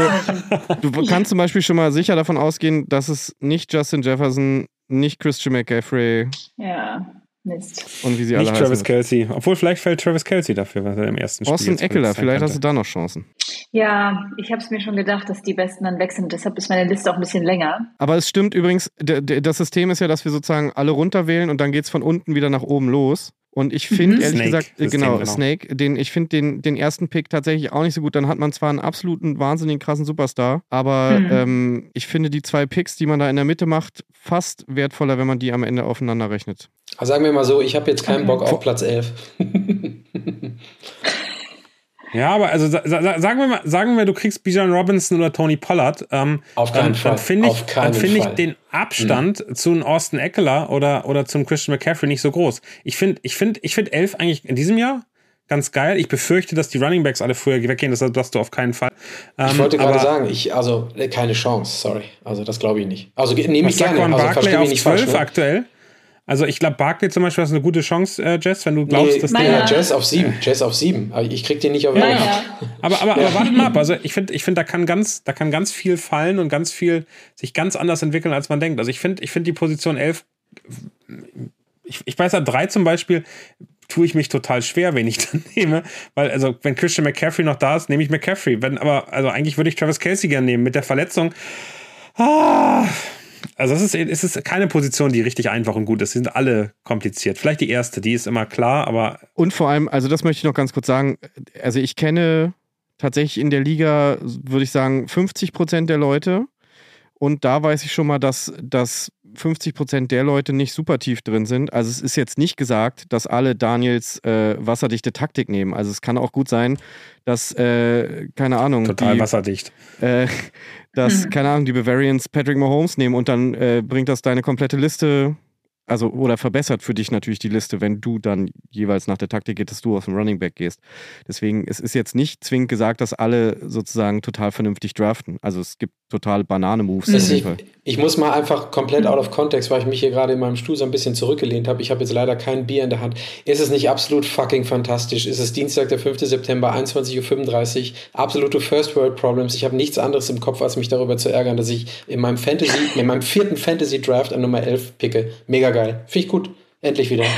du [laughs] kannst zum Beispiel schon mal sicher davon ausgehen, dass es nicht Justin Jefferson, nicht Christian McCaffrey Ja, Mist. und wie sie nicht alle Travis heißen. Kelsey. Obwohl vielleicht fällt Travis Kelsey dafür, was er im ersten Spiel Austin jetzt Eckler, vielleicht hast du da noch Chancen. Ja, ich habe es mir schon gedacht, dass die Besten dann weg sind. Deshalb ist meine Liste auch ein bisschen länger. Aber es stimmt übrigens, das System ist ja, dass wir sozusagen alle runterwählen und dann geht es von unten wieder nach oben los. Und ich finde, Mhm. ehrlich Snake gesagt, äh, genau, genau. Snake, den, ich finde den, den ersten Pick tatsächlich auch nicht so gut. Dann hat man zwar einen absoluten, wahnsinnig krassen Superstar, aber Mhm. ähm, ich finde die zwei Picks, die man da in der Mitte macht, fast wertvoller, wenn man die am Ende aufeinander rechnet. Also sagen wir mal so, ich habe jetzt keinen Okay. Bock auf Platz 11. [laughs] Ja, aber also sa sa sagen wir mal, sagen wir, du kriegst Bijan Robinson oder Tony Pollard, ähm, Auf dann, keinen Fall. dann finde ich, dann finde ich den Abstand zu einem Austin Eckler oder, oder zum Christian McCaffrey nicht so groß. Ich finde, ich finde, ich finde elf eigentlich in diesem Jahr ganz geil. Ich befürchte, dass die Running Backs alle früher weggehen, das hast du auf keinen Fall. Ähm, Ich wollte gerade sagen, ich, also äh, keine Chance, sorry. Also das glaube ich nicht. Also nehme ich gerne. man Also Barkley auf nicht falsch. 12 Ne? aktuell? Also ich glaube, Barkley zum Beispiel ist eine gute Chance, äh, Jess, wenn du glaubst, Nee, dass der. ja, Jazz auf 7. Jazz auf 7. Aber ich krieg den nicht auf 11. Naja. Aber, aber, aber warte mal ab. Also [laughs] ich finde, ich finde, da kann ganz, da kann ganz viel fallen und ganz viel sich ganz anders entwickeln, als man denkt. Also ich finde, ich finde die Position 11, ich, ich weiß ja, drei zum Beispiel, tue ich mich total schwer, wen ich [laughs] dann nehme. Weil, also, wenn Christian McCaffrey noch da ist, nehme ich McCaffrey. Wenn, aber, also eigentlich würde ich Travis Kelsey gerne nehmen mit der Verletzung. Ah, also es ist, es ist keine Position, die richtig einfach und gut ist. Sie sind alle kompliziert. Vielleicht die erste, die ist immer klar, aber Und vor allem, also das möchte ich noch ganz kurz sagen, also ich kenne tatsächlich in der Liga, würde ich sagen, 50 Prozent der Leute. Und da weiß ich schon mal, dass, dass 50 Prozent der Leute nicht super tief drin sind. Also es ist jetzt nicht gesagt, dass alle Daniels äh, wasserdichte Taktik nehmen. Also es kann auch gut sein, dass, äh, keine Ahnung, total die, wasserdicht. äh, dass, Mhm. keine Ahnung, die Bavarians Patrick Mahomes nehmen und dann äh, bringt das deine komplette Liste, also oder verbessert für dich natürlich die Liste, wenn du dann jeweils nach der Taktik geht, dass du auf den Running Back gehst. Deswegen, es ist jetzt nicht zwingend gesagt, dass alle sozusagen total vernünftig draften. Also es gibt total Banane-Moves Also ich, ich muss mal einfach komplett out of context, weil ich mich hier gerade in meinem Stuhl so ein bisschen zurückgelehnt habe. Ich habe jetzt leider kein Bier in der Hand. Ist es nicht absolut fucking fantastisch? Ist es Dienstag, der 5. September, 21.35 Uhr? Absolute First World Problems. Ich habe nichts anderes im Kopf, als mich darüber zu ärgern, dass ich in meinem Fantasy, in meinem vierten Fantasy Draft an Nummer 11 picke. Mega geil. Finde ich gut. Endlich wieder. [laughs]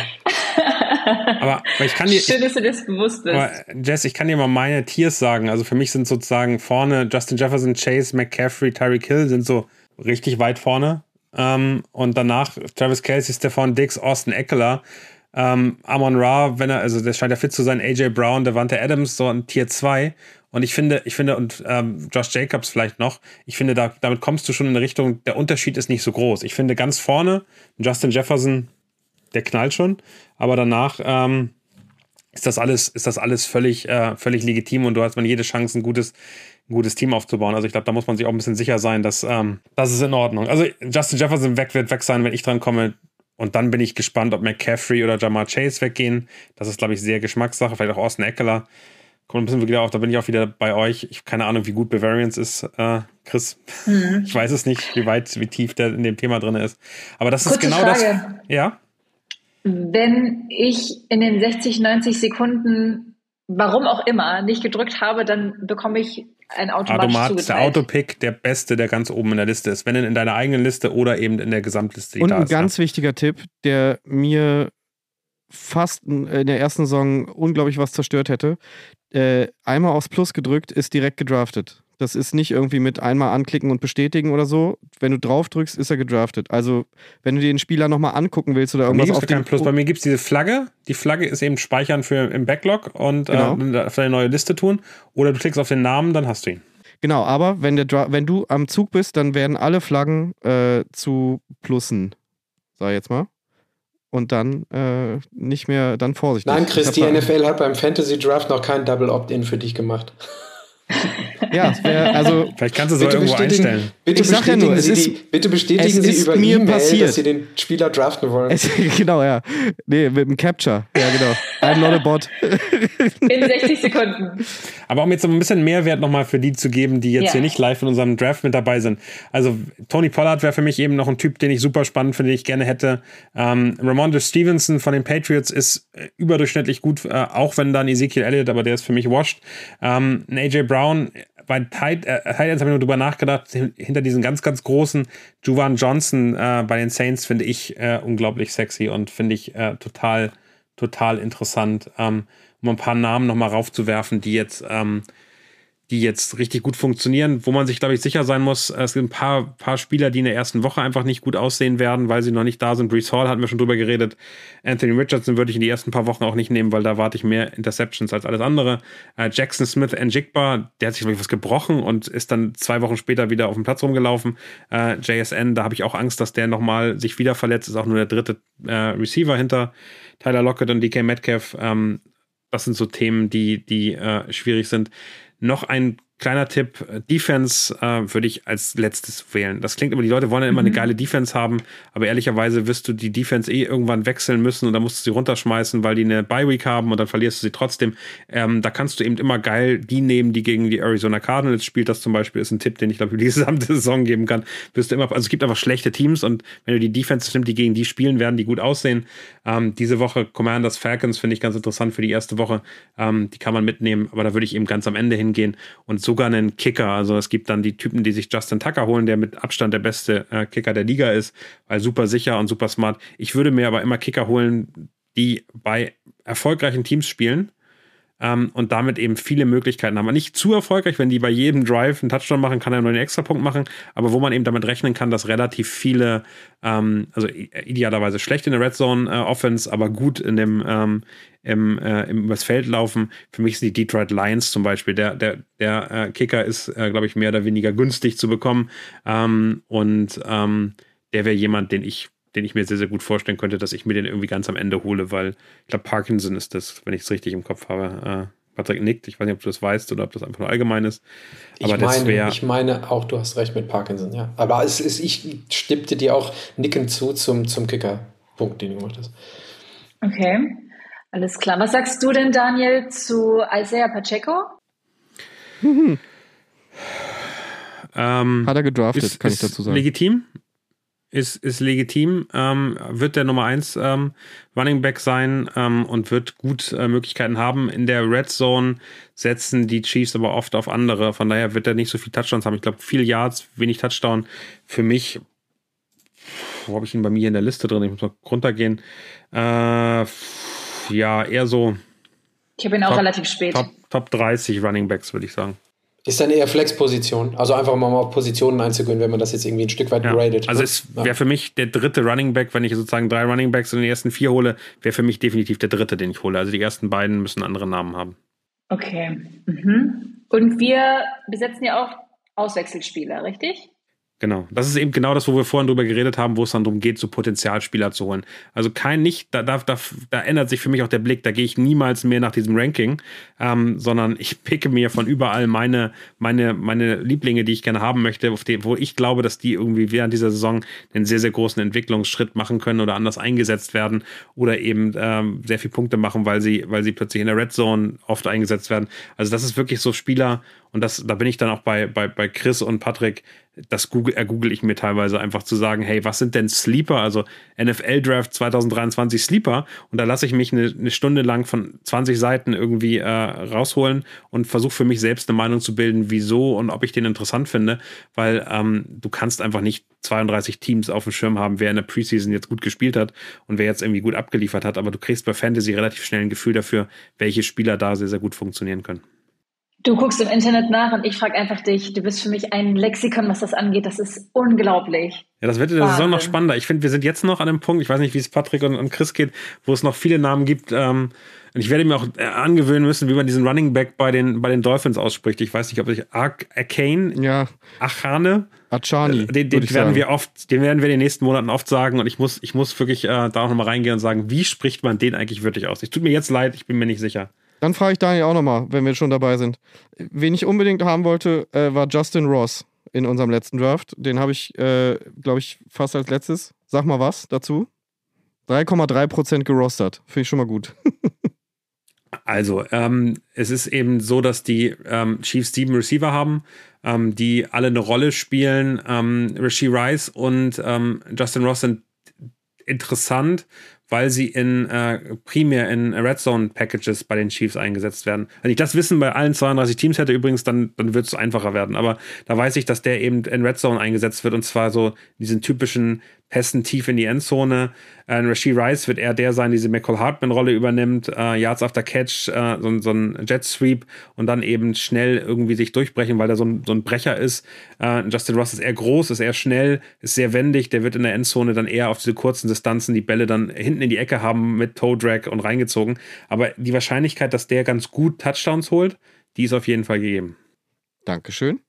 Aber, aber ich kann dir, Schön, dass du das bewusst bist. Aber Jess, ich kann dir mal meine Tiers sagen. Also für mich sind sozusagen vorne Justin Jefferson, Chase, McCaffrey, Tyreek Hill sind so richtig weit vorne. Ähm, und danach Travis Kelsey, Stefan Dix, Austin Eckler, ähm, Amon Ra, wenn er, also der scheint ja fit zu sein, AJ Brown, Devante Adams, so ein Tier 2. Und ich finde, ich finde, und ähm, Josh Jacobs vielleicht noch, ich finde, da, damit kommst du schon in eine Richtung, der Unterschied ist nicht so groß. Ich finde ganz vorne, Justin Jefferson, der knallt schon, aber danach ähm, ist das alles, ist das alles völlig, äh, völlig legitim und du hast man jede Chance, ein gutes, ein gutes Team aufzubauen. Also ich glaube, da muss man sich auch ein bisschen sicher sein, dass ähm, das ist in Ordnung. Also Justin Jefferson weg wird weg sein, wenn ich dran komme. Und dann bin ich gespannt, ob McCaffrey oder Jamar Chase weggehen. Das ist, glaube ich, sehr Geschmackssache. Vielleicht auch Austin Eckler. Kommt ein bisschen wieder auf, da bin ich auch wieder bei euch. Ich habe keine Ahnung, wie gut Bavarians ist, äh, Chris. Mhm. Ich weiß es nicht, wie weit, wie tief der in dem Thema drin ist. Aber das Kurze ist genau Frage. das. Ja. Wenn ich in den 60, 90 Sekunden, warum auch immer, nicht gedrückt habe, dann bekomme ich ein automatisch Automat, Der Autopick der beste, der ganz oben in der Liste ist. Wenn in deiner eigenen Liste oder eben in der Gesamtliste. Und ein ganz ja. wichtiger Tipp, der mir fast in der ersten Saison unglaublich was zerstört hätte. Äh, einmal aufs Plus gedrückt, ist direkt gedraftet. Das ist nicht irgendwie mit einmal anklicken und bestätigen oder so. Wenn du drauf drückst, ist er gedraftet. Also, wenn du den Spieler nochmal angucken willst oder irgendwas auf den Plus. Bei mir gibt es diese Flagge. Die Flagge ist eben Speichern für im Backlog und genau. äh, auf deine neue Liste tun. Oder du klickst auf den Namen, dann hast du ihn. Genau, aber wenn, der wenn du am Zug bist, dann werden alle Flaggen äh, zu Plussen. Sag ich jetzt mal und dann äh, nicht mehr, dann vorsichtig. Nein, Chris, die NFL hat beim Fantasy Draft noch kein Double Opt-in für dich gemacht. Ja, wär, also. Vielleicht kannst du es irgendwo einstellen. Bitte bestätigen, ja nur, Sie, ist, die, bitte bestätigen Sie über E-Mail, dass Sie den Spieler draften wollen. Es, [laughs] genau, ja. Nee, mit dem Capture. Ja, genau. Ein Lottebot. [laughs] In 60 Sekunden. Aber um jetzt ein bisschen Mehrwert nochmal für die zu geben, die jetzt ja. hier nicht live in unserem Draft mit dabei sind. Also, Tony Pollard wäre für mich eben noch ein Typ, den ich super spannend finde, den ich gerne hätte. Ähm, Ramondre Stevenson von den Patriots ist äh, überdurchschnittlich gut, äh, auch wenn dann Ezekiel Elliott, aber der ist für mich washed. Ähm, AJ Brown bei Titans äh, habe ich nur drüber nachgedacht, hinter diesen ganz, ganz großen Juwan Johnson äh, bei den Saints finde ich äh, unglaublich sexy und finde ich äh, total, total interessant, ähm, um ein paar Namen nochmal raufzuwerfen, die jetzt ähm, die jetzt richtig gut funktionieren, wo man sich, glaube ich, sicher sein muss. Es gibt ein paar, paar Spieler, die in der ersten Woche einfach nicht gut aussehen werden, weil sie noch nicht da sind. Brees Hall hatten wir schon drüber geredet. Anthony Richardson würde ich in die ersten paar Wochen auch nicht nehmen, weil da warte ich mehr Interceptions als alles andere. Äh, Jackson Smith Njigba, der hat sich, glaube ich, was gebrochen und ist dann zwei Wochen später wieder auf dem Platz rumgelaufen. Äh, JSN, da habe ich auch Angst, dass der nochmal sich wieder verletzt, ist auch nur der dritte äh, Receiver hinter Tyler Lockett und DK Metcalf. Ähm, das sind so Themen, die, die äh, schwierig sind. Noch ein kleiner Tipp, Defense äh, würde ich als letztes wählen. Das klingt immer, die Leute wollen ja immer mhm. eine geile Defense haben, aber ehrlicherweise wirst du die Defense eh irgendwann wechseln müssen und dann musst du sie runterschmeißen, weil die eine Bye-Week haben und dann verlierst du sie trotzdem. Ähm, da kannst du eben immer geil die nehmen, die gegen die Arizona Cardinals spielt. Das zum Beispiel ist ein Tipp, den ich glaube für die [laughs] gesamte Saison geben kann. Wirst du immer, also es gibt einfach schlechte Teams und wenn du die Defense nimmst, die gegen die spielen, werden die gut aussehen. Ähm, diese Woche Commanders Falcons finde ich ganz interessant für die erste Woche. Ähm, die kann man mitnehmen, aber da würde ich eben ganz am Ende hingehen und so sogar einen Kicker. Also es gibt dann die Typen, die sich Justin Tucker holen, der mit Abstand der beste äh, Kicker der Liga ist, weil super sicher und super smart. Ich würde mir aber immer Kicker holen, die bei erfolgreichen Teams spielen ähm, und damit eben viele Möglichkeiten haben. Nicht zu erfolgreich, wenn die bei jedem Drive einen Touchdown machen, kann er nur einen Extrapunkt machen, aber wo man eben damit rechnen kann, dass relativ viele, ähm, also idealerweise schlecht in der Red Zone äh, Offense, aber gut in dem ähm, im, äh, im übers Feld laufen. Für mich sind die Detroit Lions zum Beispiel. Der, der, der äh, Kicker ist, äh, glaube ich, mehr oder weniger günstig zu bekommen. Ähm, und ähm, der wäre jemand, den ich den ich mir sehr, sehr gut vorstellen könnte, dass ich mir den irgendwie ganz am Ende hole, weil ich glaube, Parkinson ist das, wenn ich es richtig im Kopf habe. Äh, Patrick nickt, ich weiß nicht, ob du das weißt oder ob das einfach nur allgemein ist. Aber ich meine, wär, ich meine auch, du hast recht mit Parkinson, ja. Aber es ist, ich stimmte dir auch nicken zu zum, zum Kicker-Punkt, den du gemacht hast. Okay, alles klar. Was sagst du denn, Daniel, zu Isaiah Pacheco? Mhm. [laughs] Ähm, Hat er gedraftet, ist, kann ich dazu sagen. Legitim ist, ist legitim, ähm, wird der Nummer 1 ähm, Running Back sein ähm, und wird gut äh, Möglichkeiten haben. In der Red Zone setzen die Chiefs aber oft auf andere. Von daher wird er nicht so viel Touchdowns haben. Ich glaube, viel Yards, wenig Touchdown. Für mich, wo habe ich ihn bei mir in der Liste drin? Ich muss mal runtergehen. Äh, ja, eher so. Ich habe ihn auch Top, relativ spät. Top, Top 30 Running Backs, würde ich sagen. Ist dann eher Flex-Position. Also einfach mal auf Positionen einzugehen, wenn man das jetzt irgendwie ein Stück weit ja. gradet. Also ne? es wäre ja. für mich der dritte Running Back, wenn ich sozusagen drei Running Backs in den ersten vier hole, wäre für mich definitiv der dritte, den ich hole. Also die ersten beiden müssen andere Namen haben. Okay. Mhm. Und wir besetzen ja auch Auswechselspieler, richtig? Genau. Das ist eben genau das, wo wir vorhin drüber geredet haben, wo es dann darum geht, so Potenzialspieler zu holen. Also kein nicht, da, da, da, da ändert sich für mich auch der Blick, da gehe ich niemals mehr nach diesem Ranking, ähm, sondern [laughs] ich picke mir von überall meine, meine, meine Lieblinge, die ich gerne haben möchte, auf die, wo ich glaube, dass die irgendwie während dieser Saison einen sehr, sehr großen Entwicklungsschritt machen können oder anders eingesetzt werden oder eben ähm, sehr viele Punkte machen, weil sie, weil sie plötzlich in der Red Zone oft eingesetzt werden. Also das ist wirklich so Spieler, und das, da bin ich dann auch bei, bei, bei Chris und Patrick, das google, ergoogle ich mir teilweise einfach zu sagen, hey, was sind denn Sleeper, also NFL Draft 2023 Sleeper? Und da lasse ich mich eine, eine Stunde lang von 20 Seiten irgendwie äh, rausholen und versuche für mich selbst eine Meinung zu bilden, wieso und ob ich den interessant finde, weil ähm, du kannst einfach nicht 32 Teams auf dem Schirm haben, wer in der Preseason jetzt gut gespielt hat und wer jetzt irgendwie gut abgeliefert hat, aber du kriegst bei Fantasy relativ schnell ein Gefühl dafür, welche Spieler da sehr, sehr gut funktionieren können. Du guckst im Internet nach und ich frage einfach dich. Du bist für mich ein Lexikon, was das angeht. Das ist unglaublich. Ja, das wird in der Saison noch spannender. Ich finde, wir sind jetzt noch an einem Punkt, ich weiß nicht, wie es Patrick und, und Chris geht, wo es noch viele Namen gibt. Ähm, und ich werde mir auch äh, angewöhnen müssen, wie man diesen Running Back bei den, bei den Dolphins ausspricht. Ich weiß nicht, ob ich Arcane, ja. Achane, Achani. Den, den werden sagen. wir oft, den werden wir in den nächsten Monaten oft sagen. Und ich muss, ich muss wirklich äh, da auch nochmal reingehen und sagen, wie spricht man den eigentlich wirklich aus? Ich tut mir jetzt leid, ich bin mir nicht sicher. Dann frage ich Daniel auch nochmal, wenn wir schon dabei sind. Wen ich unbedingt haben wollte, äh, war Justin Ross in unserem letzten Draft. Den habe ich, äh, glaube ich, fast als letztes. Sag mal was dazu. 3,3% gerostert. Finde ich schon mal gut. [laughs] also, ähm, es ist eben so, dass die ähm, Chiefs sieben Receiver haben, ähm, die alle eine Rolle spielen. Ähm, Rishi Rice und ähm, Justin Ross sind interessant, weil sie in äh, primär in Red Zone Packages bei den Chiefs eingesetzt werden. Wenn ich das Wissen bei allen 32 Teams hätte übrigens, dann, dann wird es einfacher werden. Aber da weiß ich, dass der eben in Red Zone eingesetzt wird und zwar so diesen typischen Pässen tief in die Endzone. Äh, Rasheed Rice wird eher der sein, die diese McCall Hartman-Rolle übernimmt, äh, Yards after Catch, äh, so, so, ein Jet Sweep und dann eben schnell irgendwie sich durchbrechen, weil der so ein, so ein Brecher ist. Äh, Justin Ross ist eher groß, ist eher schnell, ist sehr wendig, der wird in der Endzone dann eher auf diese kurzen Distanzen die Bälle dann hinten in die Ecke haben mit Toe Drag und reingezogen. Aber die Wahrscheinlichkeit, dass der ganz gut Touchdowns holt, die ist auf jeden Fall gegeben. Dankeschön.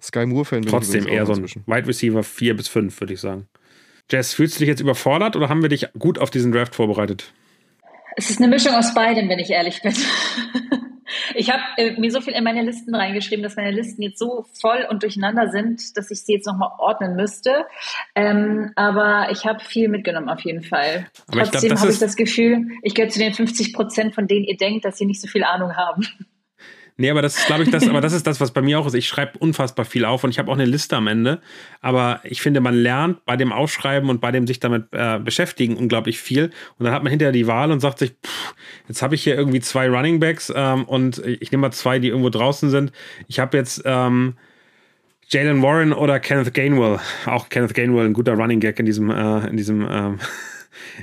Sky Moore-Fan. Trotzdem eher so ein Wide Receiver 4 bis 5, würde ich sagen. Jess, fühlst du dich jetzt überfordert oder haben wir dich gut auf diesen Draft vorbereitet? Es ist eine Mischung aus beidem, wenn ich ehrlich bin. [laughs] ich habe äh, mir so viel in meine Listen reingeschrieben, dass meine Listen jetzt so voll und durcheinander sind, dass ich sie jetzt nochmal ordnen müsste. Ähm, aber ich habe viel mitgenommen auf jeden Fall. Aber Trotzdem habe ich das Gefühl, ich gehöre zu den 50 Prozent, von denen ihr denkt, dass sie nicht so viel Ahnung haben. Nee, aber das ist, glaube ich, das, aber das ist das, was bei mir auch ist. Ich schreibe unfassbar viel auf und ich habe auch eine Liste am Ende. Aber ich finde, man lernt bei dem Aufschreiben und bei dem sich damit äh, beschäftigen unglaublich viel. Und dann hat man hinterher die Wahl und sagt sich, pff, jetzt habe ich hier irgendwie zwei Running Backs ähm, und ich nehme mal zwei, die irgendwo draußen sind. Ich habe jetzt ähm, Jalen Warren oder Kenneth Gainwell. Auch Kenneth Gainwell, ein guter Running Gag in diesem, äh, in diesem ähm,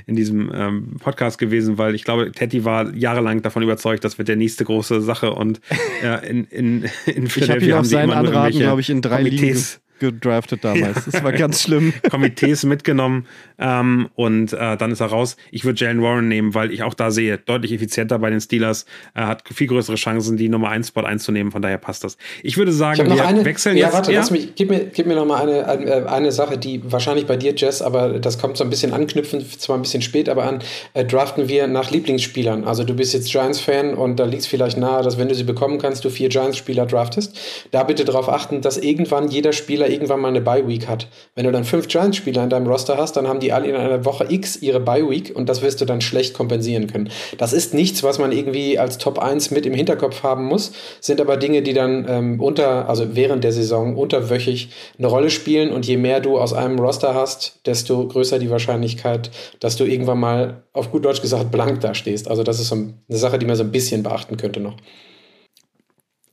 in diesem ähm, Podcast gewesen, weil ich glaube, Teddy war jahrelang davon überzeugt, das wird der nächste große Sache und [laughs] äh, in, in, in Philadelphia haben sie immer Anraten, glaube ich, in drei Komitees, Ligen gedraftet damals. Das war ganz schlimm. [laughs] Komitees mitgenommen ähm, und äh, dann ist er raus. Ich würde Jalen Warren nehmen, weil ich auch da sehe, deutlich effizienter bei den Steelers, Er hat viel größere Chancen, die Nummer 1 Spot einzunehmen, von daher passt das. Ich würde sagen, ich wir eine, wechseln ja, jetzt. Warte, ja, warte, mich, gib mir, gib mir noch mal eine, eine, eine, Sache, die wahrscheinlich bei dir, Jess, aber das kommt so ein bisschen anknüpfen, zwar ein bisschen spät, aber an, äh, draften wir nach Lieblingsspielern. Also du bist jetzt Giants-Fan und da liegt es vielleicht nahe, dass wenn du sie bekommen kannst, du vier Giants-Spieler draftest. Da bitte darauf achten, dass irgendwann jeder Spieler irgendwann mal eine Bye-Week hat. Wenn du dann fünf Giants-Spieler in deinem Roster hast, dann haben die alle in einer Woche X ihre Bye-Week und das wirst du dann schlecht kompensieren können. Das ist nichts, was man irgendwie als Top 1 mit im Hinterkopf haben muss, sind aber Dinge, die dann ähm, unter, also während der Saison unterwöchig eine Rolle spielen und je mehr du aus einem Roster hast, desto größer die Wahrscheinlichkeit, dass du irgendwann mal auf gut Deutsch gesagt blank dastehst. Also das ist so eine Sache, die man so ein bisschen beachten könnte noch.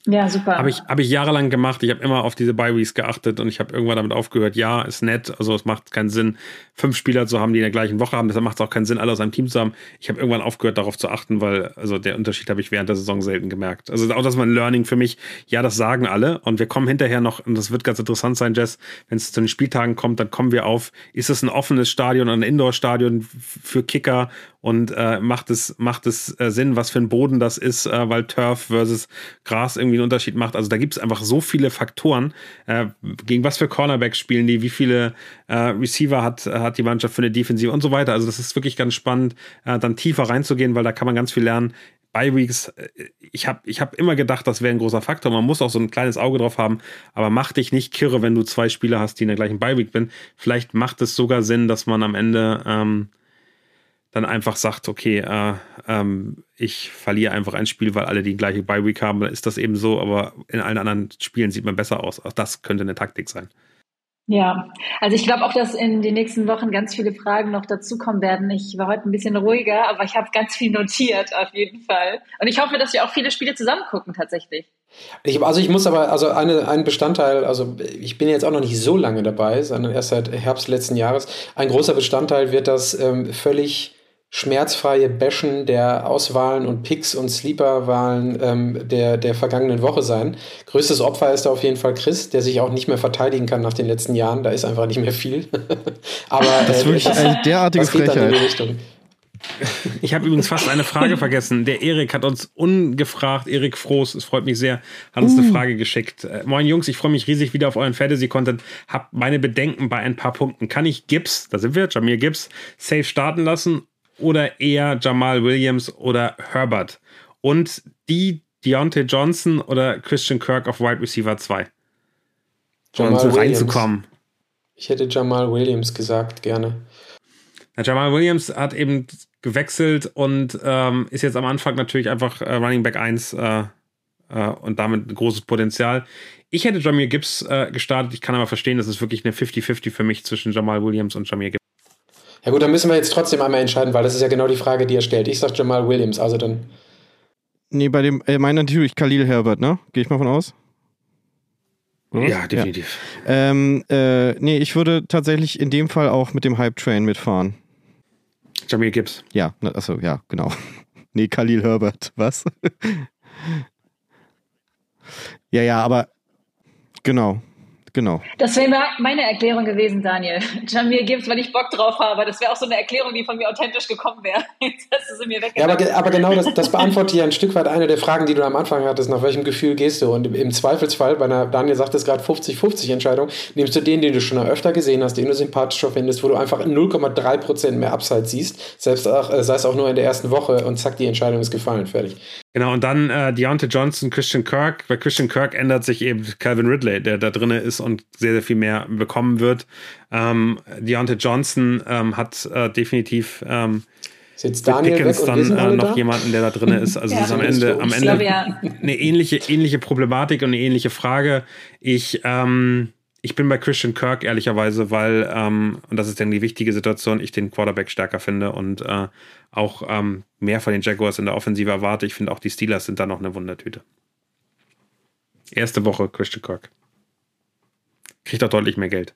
Ja, super. Habe ich, hab ich jahrelang gemacht. Ich habe immer auf diese Bye-Weeks geachtet und ich habe irgendwann damit aufgehört, ja, ist nett. Also es macht keinen Sinn, fünf Spieler zu haben, die in der gleichen Woche haben. Deshalb macht es auch keinen Sinn, alle aus einem Team zu haben. Ich habe irgendwann aufgehört, darauf zu achten, weil also der Unterschied habe ich während der Saison selten gemerkt. Also auch das war ein Learning für mich. Ja, das sagen alle. Und wir kommen hinterher noch, und das wird ganz interessant sein, Jess, wenn es zu den Spieltagen kommt, dann kommen wir auf, ist es ein offenes Stadion, ein Indoor-Stadion für Kicker und äh, macht es, macht es äh, Sinn, was für ein Boden das ist, äh, weil Turf versus Gras irgendwie einen Unterschied macht. Also da gibt es einfach so viele Faktoren, äh, gegen was für Cornerbacks spielen die, wie viele äh, Receiver hat, hat die Mannschaft für eine Defensive und so weiter. Also das ist wirklich ganz spannend, äh, dann tiefer reinzugehen, weil da kann man ganz viel lernen. Bye Weeks, äh, ich habe ich hab immer gedacht, das wäre ein großer Faktor. Man muss auch so ein kleines Auge drauf haben, aber mach dich nicht kirre, wenn du zwei Spieler hast, die in der gleichen Bye Week sind. Vielleicht macht es sogar Sinn, dass man am Ende ähm, dann einfach sagt, okay, äh, ähm, ich verliere einfach ein Spiel, weil alle die gleiche Bye Week haben, dann ist das eben so, aber in allen anderen Spielen sieht man besser aus. Auch das könnte eine Taktik sein. Ja, also ich glaube auch, dass in den nächsten Wochen ganz viele Fragen noch dazukommen werden. Ich war heute ein bisschen ruhiger, aber ich habe ganz viel notiert auf jeden Fall. Und ich hoffe, dass wir auch viele Spiele zusammen gucken tatsächlich. Ich, also ich muss aber, also eine, ein Bestandteil, also ich bin jetzt auch noch nicht so lange dabei, sondern erst seit Herbst letzten Jahres. Ein großer Bestandteil wird das ähm, völlig schmerzfreie Bashen der Auswahlen und Picks und Sleeper-Wahlen ähm, der, der vergangenen Woche sein. Größtes Opfer ist da auf jeden Fall Chris, der sich auch nicht mehr verteidigen kann nach den letzten Jahren. Da ist einfach nicht mehr viel. [laughs] Aber das ist äh, wirklich das, eine derartige das Frechheit. in die Richtung. Ich habe übrigens fast eine Frage vergessen. Der Erik hat uns ungefragt, Erik Froß, es freut mich sehr, hat uns uh. eine Frage geschickt. Äh, moin Jungs, ich freue mich riesig wieder auf euren Fantasy-Content. Hab meine Bedenken bei ein paar Punkten. Kann ich Gibbs, da sind wir, Jamir Gibbs, safe starten lassen oder eher Jamal Williams oder Herbert? Und die Deontay Johnson oder Christian Kirk auf Wide Receiver 2? Jamal um so reinzukommen. Ich hätte Jamal Williams gesagt, gerne. Ja, Jamal Williams hat eben gewechselt und ähm, ist jetzt am Anfang natürlich einfach äh, Running Back 1 äh, äh, und damit ein großes Potenzial. Ich hätte Jamir Gibbs äh, gestartet. Ich kann aber verstehen, das ist wirklich eine 50-50 für mich zwischen Jamal Williams und Jamir Gibbs. Ja gut, dann müssen wir jetzt trotzdem einmal entscheiden, weil das ist ja genau die Frage, die er stellt. Ich sag Jamal Williams, also dann. Nee, bei dem, äh, meiner natürlich Khalil Herbert, ne? Gehe ich mal von aus? Oder? Ja, definitiv. Ja. Ähm, äh, nee, ich würde tatsächlich in dem Fall auch mit dem Hype-Train mitfahren. Jamil Gibbs. Ja, achso, ja, genau. [laughs] nee, Khalil Herbert, was? [laughs] ja, ja, aber genau. Genau. Das wäre meine Erklärung gewesen, Daniel. [laughs] Jamir Gibbs, weil ich Bock drauf habe. Das wäre auch so eine Erklärung, die von mir authentisch gekommen wäre. [laughs] Jetzt hast du sie mir weggenommen. Ja, aber, aber genau das, das beantwortet ja ein Stück weit eine der Fragen, die du am Anfang hattest. Nach welchem Gefühl gehst du? Und im Zweifelsfall, bei einer, Daniel sagt es gerade 50-50 Entscheidung, nimmst du den, den du schon öfter gesehen hast, den du sympathischer findest, wo du einfach 0,3% mehr Upside siehst, selbst auch, äh, sei es auch nur in der ersten Woche und zack, die Entscheidung ist gefallen. Fertig. Genau, und dann äh, Deontay Johnson, Christian Kirk. Bei Christian Kirk ändert sich eben Calvin Ridley, der da drin ist und sehr, sehr viel mehr bekommen wird. Ähm, Deontay Johnson ähm, hat äh, definitiv ähm, Sitzt Daniel Pickens dann äh, noch da? jemanden, der da drin ist. Also ja, [laughs] es ist am Ende, am Ende eine ähnliche, ähnliche Problematik und eine ähnliche Frage. Ich, ähm, ich bin bei Christian Kirk ehrlicherweise, weil, ähm, und das ist dann die wichtige Situation, ich den Quarterback stärker finde und äh, auch ähm, mehr von den Jaguars in der Offensive erwarte. Ich finde auch die Steelers sind da noch eine Wundertüte. Erste Woche Christian Kirk. Kriegt auch deutlich mehr Geld.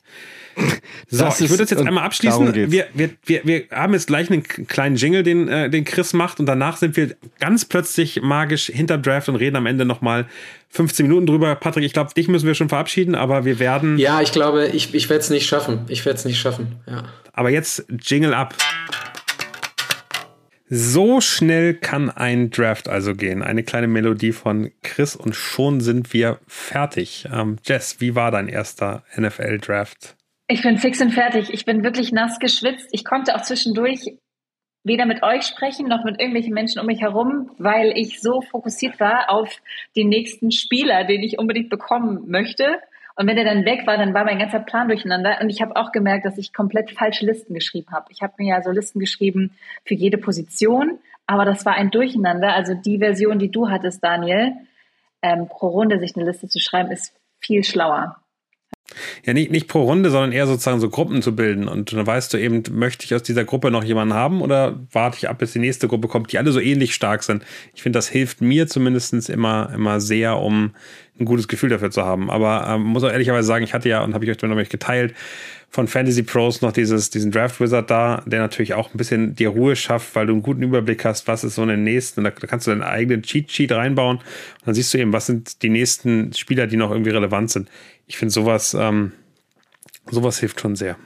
[laughs] So, das ich würde das jetzt einmal abschließen. Wir, wir, wir, wir haben jetzt gleich einen kleinen Jingle, den, äh, den Chris macht, und danach sind wir ganz plötzlich magisch hinter Draft und reden am Ende nochmal 15 Minuten drüber. Patrick, ich glaube, dich müssen wir schon verabschieden, aber wir werden. Ja, ich glaube, ich, ich werde es nicht schaffen. Ich werde es nicht schaffen. Ja. Aber jetzt Jingle ab. So schnell kann ein Draft also gehen. Eine kleine Melodie von Chris und schon sind wir fertig. Ähm, Jess, wie war dein erster NFL-Draft? Ich bin fix und fertig. Ich bin wirklich nass geschwitzt. Ich konnte auch zwischendurch weder mit euch sprechen noch mit irgendwelchen Menschen um mich herum, weil ich so fokussiert war auf den nächsten Spieler, den ich unbedingt bekommen möchte. Und wenn der dann weg war, dann war mein ganzer Plan durcheinander. Und ich habe auch gemerkt, dass ich komplett falsche Listen geschrieben habe. Ich habe mir ja so Listen geschrieben für jede Position, aber das war ein Durcheinander. Also die Version, die du hattest, Daniel, ähm, pro Runde sich eine Liste zu schreiben, ist viel schlauer. Ja, nicht, nicht pro Runde, sondern eher sozusagen so Gruppen zu bilden. Und dann weißt du eben, möchte ich aus dieser Gruppe noch jemanden haben oder warte ich ab, bis die nächste Gruppe kommt, die alle so ähnlich stark sind. Ich finde, das hilft mir zumindest immer, immer sehr, um ein gutes Gefühl dafür zu haben. Aber ähm, muss auch ehrlicherweise sagen, ich hatte ja, und habe ich euch dann noch geteilt, von Fantasy Pros noch dieses, diesen Draft Wizard da, der natürlich auch ein bisschen die Ruhe schafft, weil du einen guten Überblick hast, was ist so in den nächsten, da, da kannst du deinen eigenen Cheat Sheet reinbauen und dann siehst du eben, was sind die nächsten Spieler, die noch irgendwie relevant sind ich finde sowas, ähm, sowas hilft schon sehr.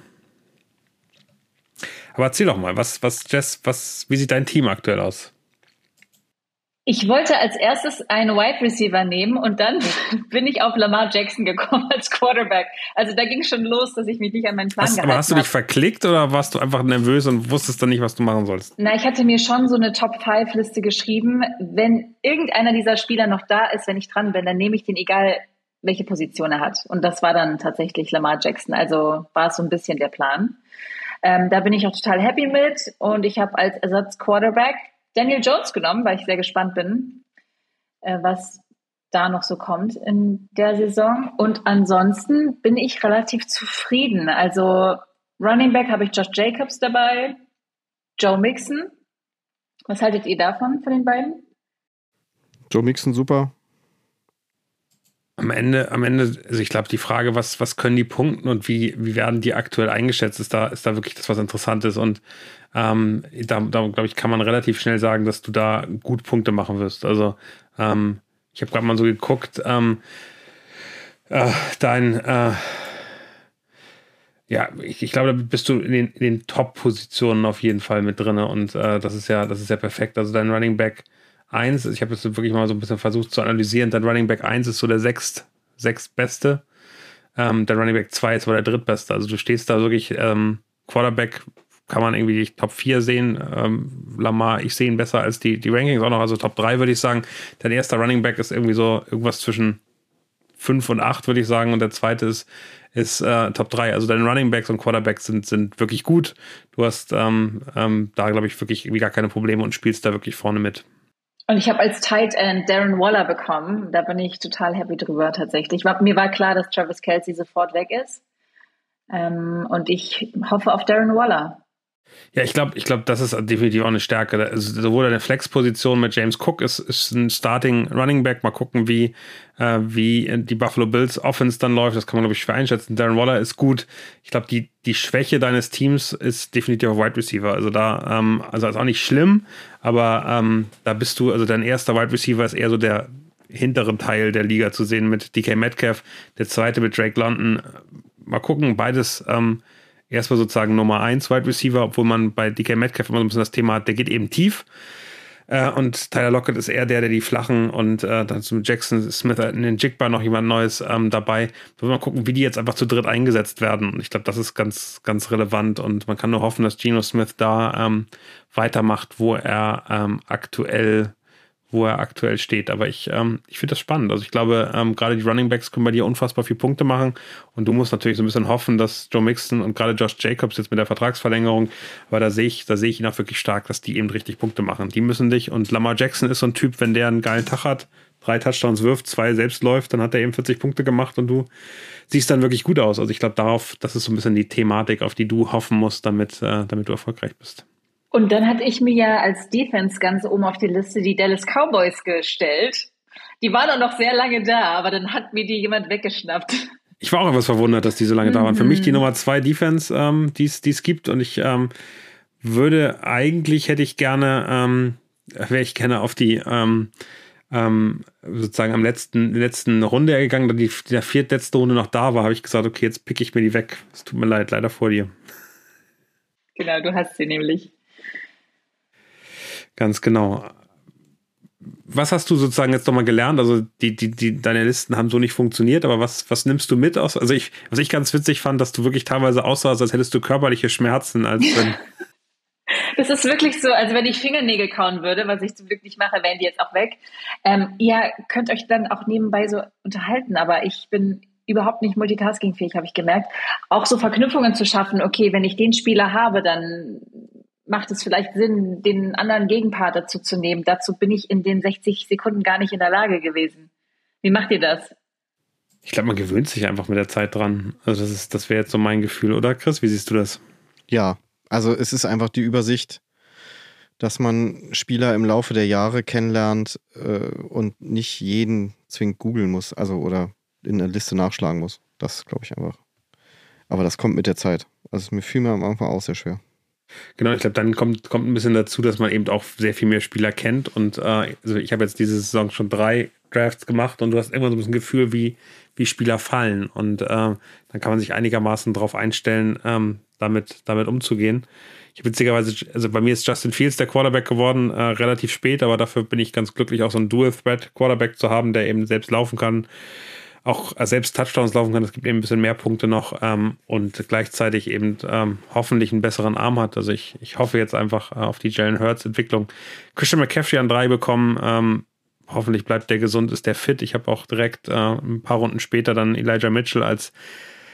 Aber erzähl doch mal, was, was, Jess, was, wie sieht dein Team aktuell aus? Ich wollte als erstes einen Wide Receiver nehmen und dann [laughs] bin ich auf Lamar Jackson gekommen [laughs] als Quarterback. Also da ging schon los, dass ich mich nicht an meinen Plan hast, gehalten Aber hast du dich verklickt oder warst du einfach nervös und wusstest dann nicht, was du machen sollst? Na, ich hatte mir schon so eine Top-5-Liste geschrieben. Wenn irgendeiner dieser Spieler noch da ist, wenn ich dran bin, dann nehme ich den egal welche Position er hat. Und das war dann tatsächlich Lamar Jackson. Also war es so ein bisschen der Plan. Ähm, da bin ich auch total happy mit. Und ich habe als Ersatz Quarterback Daniel Jones genommen, weil ich sehr gespannt bin, äh, was da noch so kommt in der Saison. Und ansonsten bin ich relativ zufrieden. Also Running Back habe ich Josh Jacobs dabei, Joe Mixon. Was haltet ihr davon, von den beiden? Joe Mixon super am Ende, am Ende, also ich glaube, die Frage, was, was können die punkten und wie, wie werden die aktuell eingeschätzt, ist da, ist da wirklich das, was interessant ist. Und ähm, da, da glaube ich, kann man relativ schnell sagen, dass du da gut Punkte machen wirst. Also ähm, ich habe gerade mal so geguckt, ähm, äh, dein äh, ja, ich, ich glaube, da bist du in den, in den Top-Positionen auf jeden Fall mit drin. Und äh, das ist ja, das ist ja perfekt. Also dein Running Back 1, ich habe jetzt wirklich mal so ein bisschen versucht zu analysieren, dein Running Back 1 ist so der sechst, sechstbeste. Ähm, der Running Back 2 ist aber der drittbeste. Also du stehst da wirklich, ähm, Quarterback kann man irgendwie Top 4 sehen. Ähm, Lamar, ich sehe ihn besser als die, die Rankings auch noch, also Top 3 würde ich sagen. Dein erster Running Back ist irgendwie so irgendwas zwischen 5 und 8, würde ich sagen, und der zweite ist, ist äh, Top 3. Also deine Running Backs und Quarterbacks sind, sind wirklich gut. Du hast ähm, ähm, da, glaube ich, wirklich gar keine Probleme und spielst da wirklich vorne mit. Und ich habe als Tight End Darren Waller bekommen. Da bin ich total happy drüber tatsächlich. Mir war klar, dass Travis Kelsey sofort weg ist. Ähm, und ich hoffe auf Darren Waller. Ja, ich glaube, ich glaube, das ist definitiv auch eine Stärke. Also sowohl eine Flex-Position mit James Cook ist, ist ein Starting Running Back. Mal gucken, wie, äh, wie die Buffalo Bills Offense dann läuft. Das kann man, glaube ich, schwer einschätzen. Darren Waller ist gut. Ich glaube, die, die Schwäche deines Teams ist definitiv auf Wide Receiver. Also da, ähm, also ist auch nicht schlimm, aber ähm, da bist du, also dein erster Wide Receiver ist eher so der hinteren Teil der Liga zu sehen mit DK Metcalf, der zweite mit Drake London. Mal gucken, beides ähm, erstmal sozusagen Nummer 1 Wide Receiver, obwohl man bei DK Metcalf immer so ein bisschen das Thema hat, der geht eben tief. Äh, und Tyler Lockett ist eher der, der die flachen und äh, dann mit Jackson Smith in den Jigbar noch jemand Neues ähm, dabei. Wir mal gucken, wie die jetzt einfach zu dritt eingesetzt werden. Und ich glaube, das ist ganz, ganz relevant und man kann nur hoffen, dass Geno Smith da ähm, weitermacht, wo er ähm, aktuell wo er aktuell steht. Aber ich, ähm, ich finde das spannend. Also ich glaube, ähm, gerade die Running Backs können bei dir unfassbar viele Punkte machen. Und du musst natürlich so ein bisschen hoffen, dass Joe Mixon und gerade Josh Jacobs jetzt mit der Vertragsverlängerung, aber da sehe ich, da sehe ich ihn auch wirklich stark, dass die eben richtig Punkte machen. Die müssen dich. Und Lamar Jackson ist so ein Typ, wenn der einen geilen Tag hat, drei Touchdowns wirft, zwei selbst läuft, dann hat er eben 40 Punkte gemacht und du siehst dann wirklich gut aus. Also ich glaube, darauf, das ist so ein bisschen die Thematik, auf die du hoffen musst, damit, äh, damit du erfolgreich bist. Und dann hatte ich mir ja als Defense ganz oben auf die Liste die Dallas Cowboys gestellt. Die waren auch noch sehr lange da, aber dann hat mir die jemand weggeschnappt. Ich war auch etwas verwundert, dass die so lange mhm. da waren. Für mich die mhm. Nummer zwei Defense, ähm, die es gibt. Und ich ähm, würde eigentlich, hätte ich gerne, ähm, wäre ich gerne auf die ähm, ähm, sozusagen am letzten, letzten Runde gegangen, da die, der viertletzte Runde noch da war, habe ich gesagt, okay, jetzt pick ich mir die weg. Es tut mir leid, leider vor dir. Genau, du hast sie nämlich. Ganz genau. Was hast du sozusagen jetzt nochmal gelernt? Also die, die, die, deine Listen haben so nicht funktioniert, aber was, was nimmst du mit aus? Also ich, was ich ganz witzig fand, dass du wirklich teilweise aussahst, als hättest du körperliche Schmerzen, als wenn. [laughs] Das ist wirklich so, also wenn ich Fingernägel kauen würde, was ich zum Glück nicht mache, wären die jetzt auch weg. Ähm, ihr könnt euch dann auch nebenbei so unterhalten, aber ich bin überhaupt nicht multitaskingfähig, habe ich gemerkt. Auch so Verknüpfungen zu schaffen, okay, wenn ich den Spieler habe, dann macht es vielleicht Sinn, den anderen Gegenpart dazu zu nehmen. Dazu bin ich in den 60 Sekunden gar nicht in der Lage gewesen. Wie macht ihr das? Ich glaube, man gewöhnt sich einfach mit der Zeit dran. Also das das wäre jetzt so mein Gefühl, oder Chris? Wie siehst du das? Ja, also es ist einfach die Übersicht, dass man Spieler im Laufe der Jahre kennenlernt äh, und nicht jeden zwingend googeln muss, also oder in der Liste nachschlagen muss. Das glaube ich einfach. Aber das kommt mit der Zeit. Also mir fiel mir am Anfang auch sehr schwer. Genau, ich glaube, dann kommt, kommt ein bisschen dazu, dass man eben auch sehr viel mehr Spieler kennt. Und äh, also ich habe jetzt diese Saison schon drei Drafts gemacht und du hast irgendwann so ein bisschen Gefühl, wie, wie Spieler fallen. Und äh, dann kann man sich einigermaßen darauf einstellen, ähm, damit, damit umzugehen. Ich witzigerweise, also bei mir ist Justin Fields der Quarterback geworden, äh, relativ spät, aber dafür bin ich ganz glücklich, auch so einen Dual-Threat-Quarterback zu haben, der eben selbst laufen kann, auch äh, selbst Touchdowns laufen kann. Es gibt eben ein bisschen mehr Punkte noch ähm, und gleichzeitig eben ähm, hoffentlich einen besseren Arm hat. Also ich, ich hoffe jetzt einfach äh, auf die Jalen Hurts Entwicklung. Christian McCaffrey an drei bekommen. Ähm, hoffentlich bleibt der gesund, ist der fit. Ich habe auch direkt äh, ein paar Runden später dann Elijah Mitchell als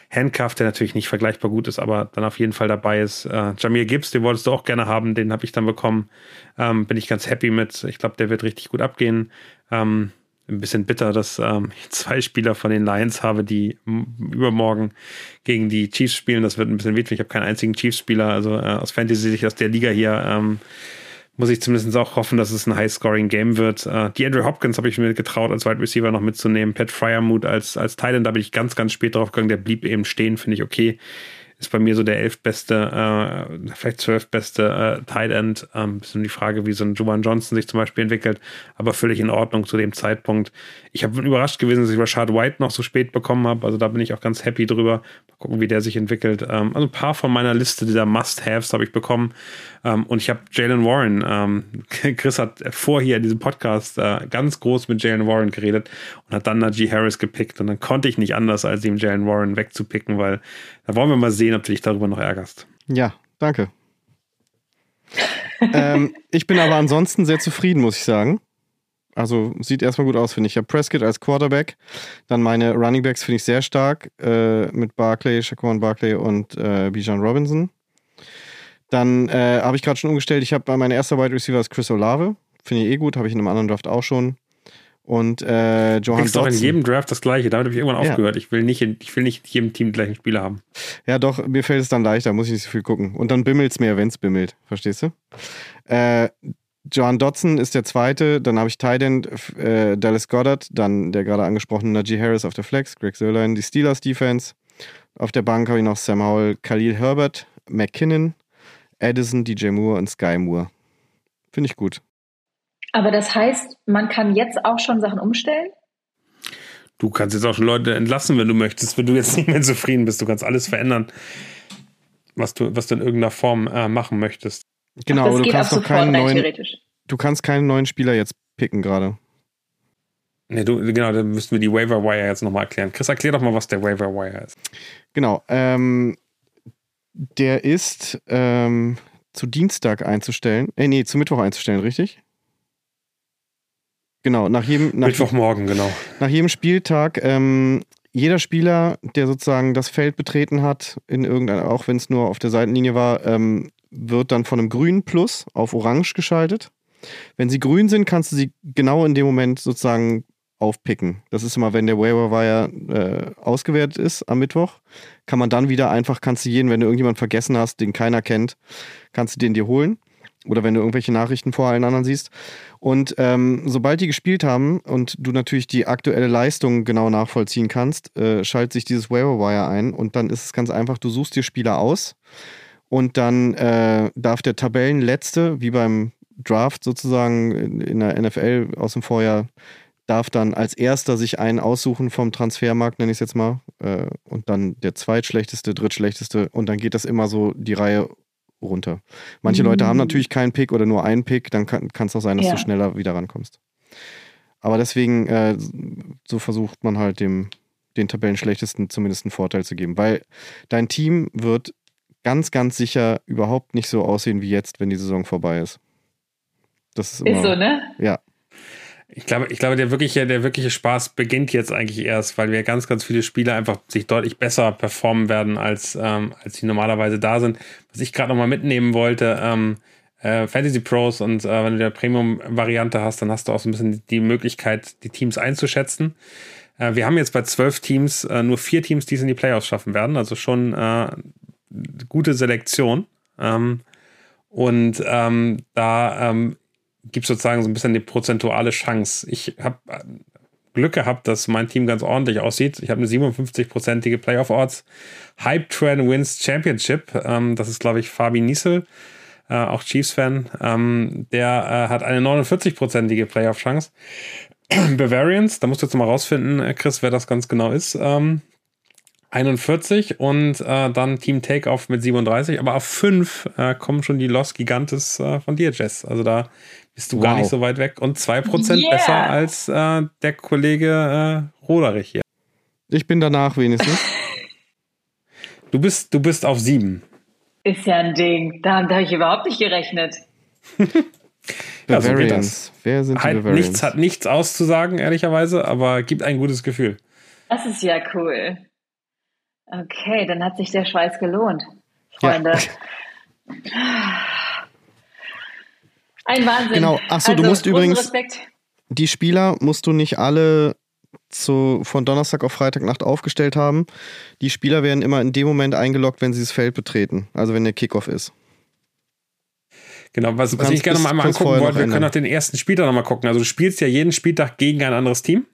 Handcuff, der natürlich nicht vergleichbar gut ist, aber dann auf jeden Fall dabei ist. Äh, Jamir Gibbs, den wolltest du auch gerne haben, den habe ich dann bekommen. Ähm, bin ich ganz happy mit. Ich glaube, der wird richtig gut abgehen. Ähm, ein bisschen bitter, dass ähm, ich zwei Spieler von den Lions habe, die übermorgen gegen die Chiefs spielen. Das wird ein bisschen wehtlich. Ich habe keinen einzigen Chiefs-Spieler, also äh, aus Fantasy-Sicht aus der Liga hier. Ähm, muss ich zumindest auch hoffen, dass es ein High-Scoring-Game wird. Äh, die Andrew Hopkins habe ich mir getraut, als Wide Receiver noch mitzunehmen. Pat Fryermuth als, als Titan, da bin ich ganz, ganz spät drauf gegangen. Der blieb eben stehen, finde ich okay ist bei mir so der elfbeste, äh, vielleicht zwölfbeste äh, Tight End. Ähm, bisschen die Frage, wie so ein Juwan Johnson sich zum Beispiel entwickelt, aber völlig in Ordnung zu dem Zeitpunkt. Ich habe überrascht gewesen, dass ich Rashad White noch so spät bekommen habe. Also da bin ich auch ganz happy drüber. Mal gucken, wie der sich entwickelt. Ähm, also ein paar von meiner Liste dieser Must-Haves habe ich bekommen. Ähm, und ich habe Jalen Warren. Ähm, [laughs] Chris hat vor hier in diesem Podcast äh, ganz groß mit Jalen Warren geredet und hat dann Najee Harris gepickt. Und dann konnte ich nicht anders, als ihm Jalen Warren wegzupicken, weil da wollen wir mal sehen, ob du dich darüber noch ärgerst. Ja, danke. [laughs] ähm, ich bin aber ansonsten sehr zufrieden, muss ich sagen. Also sieht erstmal gut aus, finde ich. Ich habe Prescott als Quarterback. Dann meine Running Backs finde ich sehr stark äh, mit Barclay, Shaquan Barclay und äh, Bijan Robinson. Dann äh, habe ich gerade schon umgestellt. Ich habe mein erster Wide Receiver ist Chris Olave. Finde ich eh gut, habe ich in einem anderen Draft auch schon. Und äh, Johan Dotson. doch in jedem Draft das gleiche. Damit habe ich irgendwann ja. aufgehört. Ich will, nicht in, ich will nicht in jedem Team den gleichen Spieler haben. Ja, doch, mir fällt es dann leichter, muss ich nicht so viel gucken. Und dann bimmelt es mehr, wenn es bimmelt. Verstehst du? Äh, Johan Dotson ist der zweite. Dann habe ich Tident, äh, Dallas Goddard. Dann der gerade angesprochene Najee Harris auf der Flex. Greg Sörlein, die Steelers Defense. Auf der Bank habe ich noch Sam Howell, Khalil Herbert, McKinnon, Addison, DJ Moore und Sky Moore. Finde ich gut. Aber das heißt, man kann jetzt auch schon Sachen umstellen? Du kannst jetzt auch schon Leute entlassen, wenn du möchtest, wenn du jetzt nicht mehr zufrieden bist. Du kannst alles verändern, was du, was du in irgendeiner Form äh, machen möchtest. Genau, aber du kannst doch keinen neuen. Du kannst keinen neuen Spieler jetzt picken gerade. Nee, du, genau, dann müssten wir die Waiver Wire jetzt nochmal erklären. Chris, erklär doch mal, was der Waiver Wire ist. Genau, ähm, der ist ähm, zu Dienstag einzustellen. Äh, nee, zu Mittwoch einzustellen, richtig? Genau, nach jedem. Nach, Mittwochmorgen, genau. Nach jedem Spieltag. Ähm, jeder Spieler, der sozusagen das Feld betreten hat, in irgendeiner, auch wenn es nur auf der Seitenlinie war, ähm, wird dann von einem grünen Plus auf orange geschaltet. Wenn sie grün sind, kannst du sie genau in dem Moment sozusagen aufpicken. Das ist immer, wenn der Waiver Wire äh, ausgewertet ist am Mittwoch, kann man dann wieder einfach, kannst du jeden, wenn du irgendjemanden vergessen hast, den keiner kennt, kannst du den dir holen. Oder wenn du irgendwelche Nachrichten vor allen anderen siehst. Und ähm, sobald die gespielt haben und du natürlich die aktuelle Leistung genau nachvollziehen kannst, äh, schaltet sich dieses Waiver Wire ein und dann ist es ganz einfach, du suchst dir Spieler aus und dann äh, darf der Tabellenletzte, wie beim Draft sozusagen in, in der NFL aus dem Vorjahr, darf dann als erster sich einen aussuchen vom Transfermarkt, nenne ich es jetzt mal, äh, und dann der zweitschlechteste, drittschlechteste und dann geht das immer so die Reihe runter. Manche mhm. Leute haben mhm. natürlich keinen Pick oder nur einen Pick, dann kann es auch sein, dass ja. du schneller wieder rankommst. Aber deswegen, äh, so versucht man halt dem, den Tabellenschlechtesten zumindest einen Vorteil zu geben, weil dein Team wird ganz, ganz sicher überhaupt nicht so aussehen wie jetzt, wenn die Saison vorbei ist. Das ist, immer, ist so, ne? Ja. Ich glaube, ich glaube, der wirkliche, der wirkliche Spaß beginnt jetzt eigentlich erst, weil wir ganz, ganz viele Spieler einfach sich deutlich besser performen werden, als, ähm, als sie normalerweise da sind. Was ich gerade nochmal mitnehmen wollte, ähm, äh, Fantasy Pros und äh, wenn du der Premium-Variante hast, dann hast du auch so ein bisschen die Möglichkeit, die Teams einzuschätzen. Äh, wir haben jetzt bei zwölf Teams äh, nur vier Teams, die es in die Playoffs schaffen werden. Also schon äh, gute Selektion. Ähm, und ähm, da ähm, gibt sozusagen so ein bisschen die prozentuale Chance. Ich habe äh, Glück gehabt, dass mein Team ganz ordentlich aussieht. Ich habe eine 57-prozentige Playoff-Odds. Hype Train wins Championship. Ähm, das ist, glaube ich, Fabi Niesel, äh, auch Chiefs-Fan. Ähm, der äh, hat eine 49-prozentige Playoff-Chance. [clears throat] Bavarians, da musst du jetzt mal rausfinden, äh, Chris, wer das ganz genau ist. Ähm, 41 und äh, dann Team Takeoff mit 37, aber auf 5 äh, kommen schon die Los Gigantes äh, von Jess. Also da bist du wow. gar nicht so weit weg und 2% yeah. besser als äh, der Kollege äh, Roderich hier. Ich bin danach wenigstens. [laughs] du bist, du bist auf 7. Ist ja ein Ding. Da, da habe ich überhaupt nicht gerechnet. [laughs] ja, so geht das. Wer sind die halt nichts, hat nichts auszusagen, ehrlicherweise, aber gibt ein gutes Gefühl. Das ist ja cool. Okay, dann hat sich der Schweiß gelohnt, Freunde. Ja. [laughs] Ein Wahnsinn. Genau. Achso, also, du musst übrigens. Respekt. Die Spieler musst du nicht alle zu, von Donnerstag auf Freitagnacht aufgestellt haben. Die Spieler werden immer in dem Moment eingeloggt, wenn sie das Feld betreten. Also wenn der Kickoff ist. Genau, was, was ich gerne mal einmal angucken wollte, wir können auch den ersten Spieltag nochmal gucken. Also du spielst ja jeden Spieltag gegen ein anderes Team.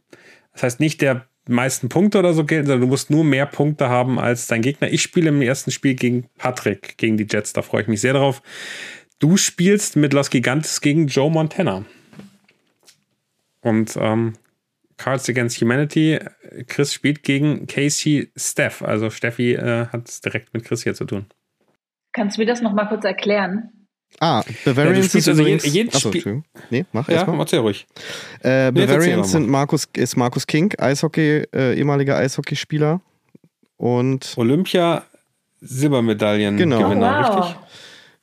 Das heißt nicht der meisten Punkte oder so gelten, sondern du musst nur mehr Punkte haben als dein Gegner. Ich spiele im ersten Spiel gegen Patrick, gegen die Jets. Da freue ich mich sehr drauf. Du spielst mit Los Gigantes gegen Joe Montana. Und ähm, Cards Against Humanity, Chris spielt gegen Casey Steph. Also Steffi äh, hat es direkt mit Chris hier zu tun. Kannst du mir das nochmal kurz erklären? Ah, Bavarians ja, ist also übrigens... Jeden, Achso, Spiel Nee, mach ja, mal. erzähl ruhig. Äh, Bavarians sind Markus, ist Markus King, Eishockey, äh, ehemaliger Eishockeyspieler. Und... Olympia Silbermedaillen genau. Oh, wow. richtig?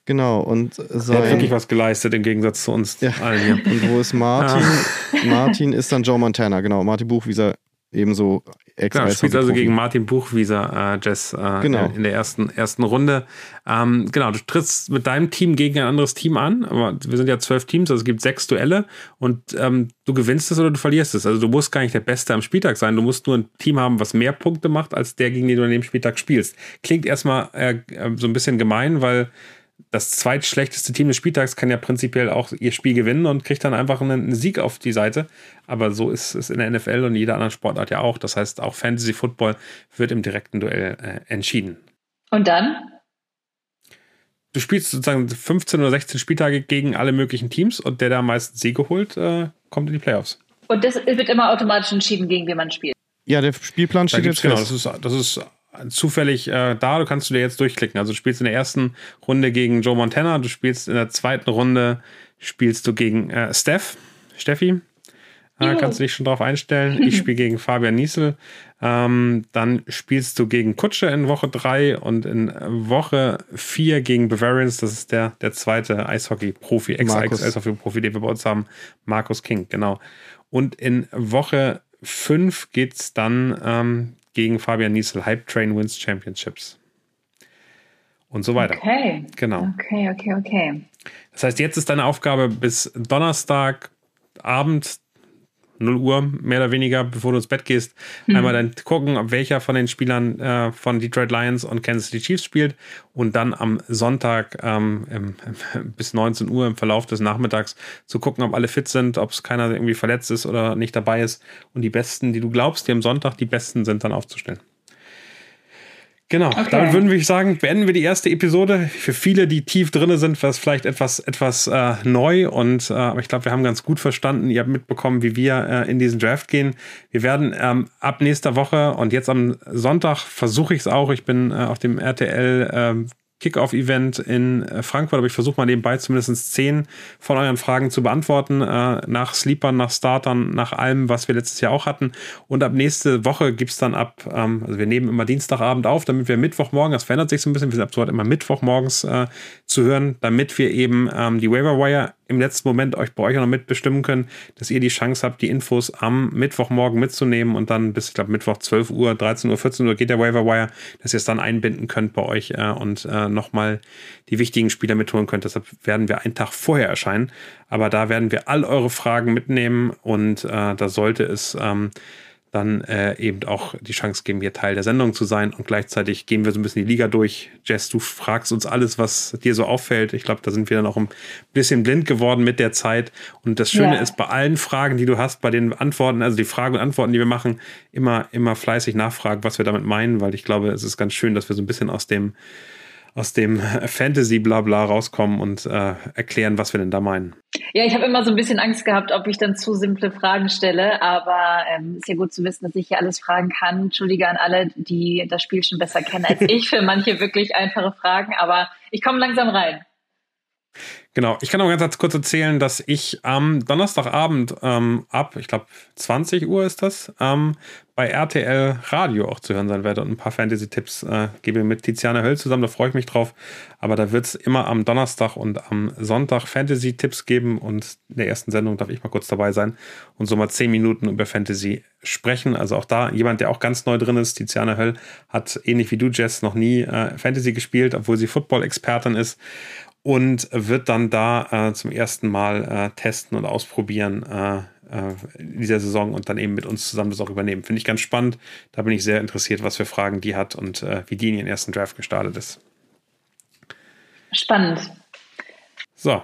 Genau, und sein, Er hat wirklich was geleistet im Gegensatz zu uns ja. allen hier. Und wo ist Martin? Ja. Martin ist dann Joe Montana, genau. Martin Buchwieser ebenso ex Genau, spielt also gegen Martin Buchwieser, äh, Jess, äh, genau. in der ersten, ersten Runde. Ähm, genau, du trittst mit deinem Team gegen ein anderes Team an, aber wir sind ja zwölf Teams, also es gibt sechs Duelle und ähm, du gewinnst es oder du verlierst es. Also du musst gar nicht der Beste am Spieltag sein, du musst nur ein Team haben, was mehr Punkte macht, als der, gegen den du an dem Spieltag spielst. Klingt erstmal äh, so ein bisschen gemein, weil das zweitschlechteste Team des Spieltags kann ja prinzipiell auch ihr Spiel gewinnen und kriegt dann einfach einen, Sieg auf die Seite. Aber so ist es in der NFL und jeder anderen Sportart ja auch. Das heißt, auch Fantasy Football wird im direkten Duell äh, entschieden. Und dann? Du spielst sozusagen 15 oder 16 Spieltage gegen alle möglichen Teams und der, der am meisten Siege holt, äh, kommt in die Playoffs. Und das wird immer automatisch entschieden, gegen wen man spielt. Ja, der Spielplan steht jetzt genau, das ist, das ist zufällig äh, da, du kannst du dir jetzt durchklicken. Also du spielst in der ersten Runde gegen Joe Montana, du spielst in der zweiten Runde spielst du gegen äh, Steph, Steffi. Äh, kannst du dich schon drauf einstellen. [laughs] Ich spiele gegen Fabian Niesel. Ähm, dann spielst du gegen Kutsche in Woche 3 und in Woche 4 gegen Bavarians. Das ist der, der zweite Eishockey-Profi, Ex-Eishockey-Profi, den wir bei uns haben. Markus King, genau. Und in Woche 5 geht es dann ähm, gegen Fabian Niesel. Hype Train wins Championships. Und so weiter. Okay. Genau. Okay, okay, okay. Das heißt, jetzt ist deine Aufgabe bis Donnerstagabend 0 Uhr, mehr oder weniger, bevor du ins Bett gehst, mhm. einmal dann gucken, ob welcher von den Spielern äh, von Detroit Lions und Kansas City Chiefs spielt und dann am Sonntag ähm, im, im, bis 19 Uhr im Verlauf des Nachmittags zu gucken, ob alle fit sind, ob es keiner irgendwie verletzt ist oder nicht dabei ist und die Besten, die du glaubst, die am Sonntag die Besten sind, dann aufzustellen. Genau, okay. damit würden wir sagen, beenden wir die erste Episode. Für viele, die tief drin sind, war es vielleicht etwas, etwas äh, neu und äh, aber ich glaube, wir haben ganz gut verstanden. Ihr habt mitbekommen, wie wir äh, in diesen Draft gehen. Wir werden ähm, ab nächster Woche und jetzt am Sonntag versuche ich es auch. Ich bin äh, auf dem RTL ähm, Kickoff-Event in äh, Frankfurt, aber ich versuche mal nebenbei zumindest zehn von euren Fragen zu beantworten, äh, nach Sleepern, nach Startern, nach allem, was wir letztes Jahr auch hatten. Und ab nächste Woche gibt es dann ab, ähm, also wir nehmen immer Dienstagabend auf, damit wir Mittwochmorgen, das verändert sich so ein bisschen, wir sind ab sofort immer Mittwochmorgens äh, zu hören, damit wir eben ähm, die Waiver Wire im letzten Moment euch bei euch noch mitbestimmen können, dass ihr die Chance habt, die Infos am Mittwochmorgen mitzunehmen und dann bis, ich glaube, Mittwoch 12 Uhr, 13 Uhr, 14 Uhr geht der Waiver Wire, dass ihr es dann einbinden könnt bei euch äh, und äh, nochmal die wichtigen Spieler mitholen könnt. Deshalb werden wir einen Tag vorher erscheinen. Aber da werden wir all eure Fragen mitnehmen und äh, da sollte es ähm, dann äh, eben auch die Chance geben, hier Teil der Sendung zu sein. Und gleichzeitig gehen wir so ein bisschen die Liga durch. Jess, du fragst uns alles, was dir so auffällt. Ich glaube, da sind wir dann auch ein bisschen blind geworden mit der Zeit. Und das Schöne ja. ist, bei allen Fragen, die du hast, bei den Antworten, also die Fragen und Antworten, die wir machen, immer, immer fleißig nachfragen, was wir damit meinen, weil ich glaube, es ist ganz schön, dass wir so ein bisschen aus dem aus dem Fantasy-Blabla rauskommen und äh, erklären, was wir denn da meinen. Ja, ich habe immer so ein bisschen Angst gehabt, ob ich dann zu simple Fragen stelle, aber ähm, ist ja gut zu wissen, dass ich hier alles fragen kann. Entschuldige an alle, die das Spiel schon besser kennen als ich, für manche wirklich einfache Fragen, aber ich komme langsam rein. Genau, ich kann noch ganz kurz erzählen, dass ich am Donnerstagabend ähm, ab, ich glaube 20 Uhr ist das, ähm, bei RTL Radio auch zu hören sein werde und ein paar Fantasy-Tipps äh, gebe mit Tiziana Höll zusammen, da freue ich mich drauf. Aber da wird es immer am Donnerstag und am Sonntag Fantasy-Tipps geben und in der ersten Sendung darf ich mal kurz dabei sein und so mal 10 Minuten über Fantasy sprechen. Also auch da jemand, der auch ganz neu drin ist, Tiziana Höll, hat ähnlich wie du, Jess, noch nie äh, Fantasy gespielt, obwohl sie Football-Expertin ist und wird dann da äh, zum ersten Mal äh, testen und ausprobieren äh, äh, in dieser Saison und dann eben mit uns zusammen das auch übernehmen. Finde ich ganz spannend. Da bin ich sehr interessiert, was für Fragen die hat und äh, wie die in ihren ersten Draft gestartet ist. Spannend. So.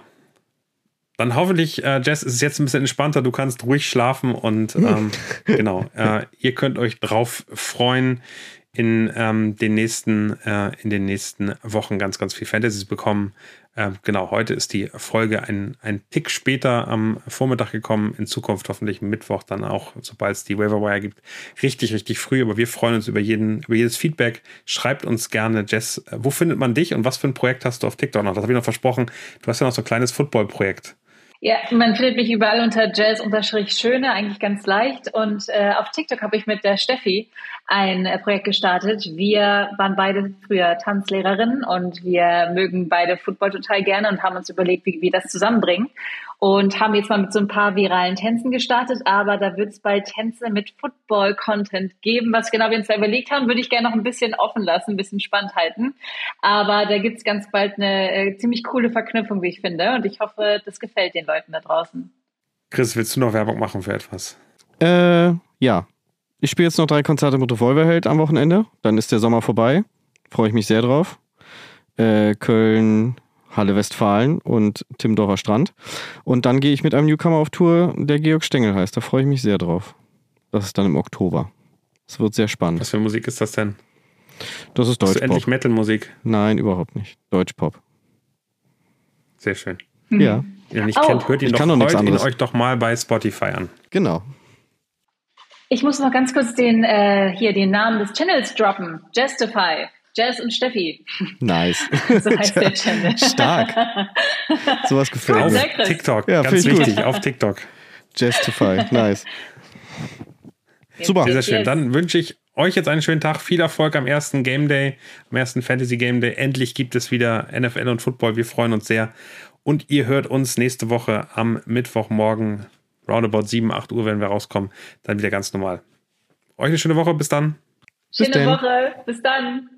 Dann hoffentlich, äh, Jess, ist es jetzt ein bisschen entspannter. Du kannst ruhig schlafen und ähm, genau, äh, ihr könnt euch drauf freuen in ähm, den nächsten äh, in den nächsten Wochen ganz ganz viel Fantasies bekommen. Ähm, genau, heute ist die Folge ein, ein Tick später am Vormittag gekommen. In Zukunft hoffentlich Mittwoch dann auch, sobald es die Waiverwire gibt, richtig richtig früh. Aber wir freuen uns über jeden über jedes Feedback. Schreibt uns gerne, Jess, äh, wo findet man dich und was für ein Projekt hast du auf TikTok noch? Das habe ich noch versprochen. Du hast ja noch so ein kleines Football-Projekt. Ja, man findet mich überall unter Jazz-Schöne, eigentlich ganz leicht. Und äh, auf TikTok habe ich mit der Steffi ein äh, Projekt gestartet. Wir waren beide früher Tanzlehrerinnen und wir mögen beide Football total gerne und haben uns überlegt, wie wir das zusammenbringen und haben jetzt mal mit so ein paar viralen Tänzen gestartet, aber da wird es bald Tänze mit Football-Content geben. Was genau wir uns da überlegt haben, würde ich gerne noch ein bisschen offen lassen, ein bisschen spannend halten. Aber da gibt es ganz bald eine äh, ziemlich coole Verknüpfung, wie ich finde. Und ich hoffe, das gefällt den Leuten da draußen. Chris, willst du noch Werbung machen für etwas? Äh, ja. Ich spiele jetzt noch drei Konzerte mit Revolverheld am Wochenende. Dann ist der Sommer vorbei. Freue ich mich sehr drauf. Äh, Köln, Halle Westfalen und Timmendorfer Strand. Und dann gehe ich mit einem Newcomer auf Tour, der Georg Stengel heißt. Da freue ich mich sehr drauf. Das ist dann im Oktober. Es wird sehr spannend. Was für Musik ist das denn? Das ist Deutschpop. Ist endlich Metal-Musik? Nein, überhaupt nicht. Deutschpop. Sehr schön. Ja. Wenn ihr nicht oh. kennt, hört ihn, doch, hört ihn euch doch mal bei Spotify an. Genau. Ich muss noch ganz kurz den, äh, hier den Namen des Channels droppen. Justify. Jazz und Steffi. Nice. [laughs] so heißt der Channel. Stark. Sowas gefällt mir. Auf TikTok. Ja, Ganz wichtig, gut. auf TikTok. Justify. Nice. Super. Sehr, sehr schön. Dann wünsche ich euch jetzt einen schönen Tag. Viel Erfolg am ersten Game Day, am ersten Fantasy Game Day. Endlich gibt es wieder NFL und Football. Wir freuen uns sehr. Und ihr hört uns nächste Woche am Mittwochmorgen, roundabout 7, 8 Uhr, wenn wir rauskommen. Dann wieder ganz normal. Euch eine schöne Woche. Bis dann. Schöne Woche. Bis dann.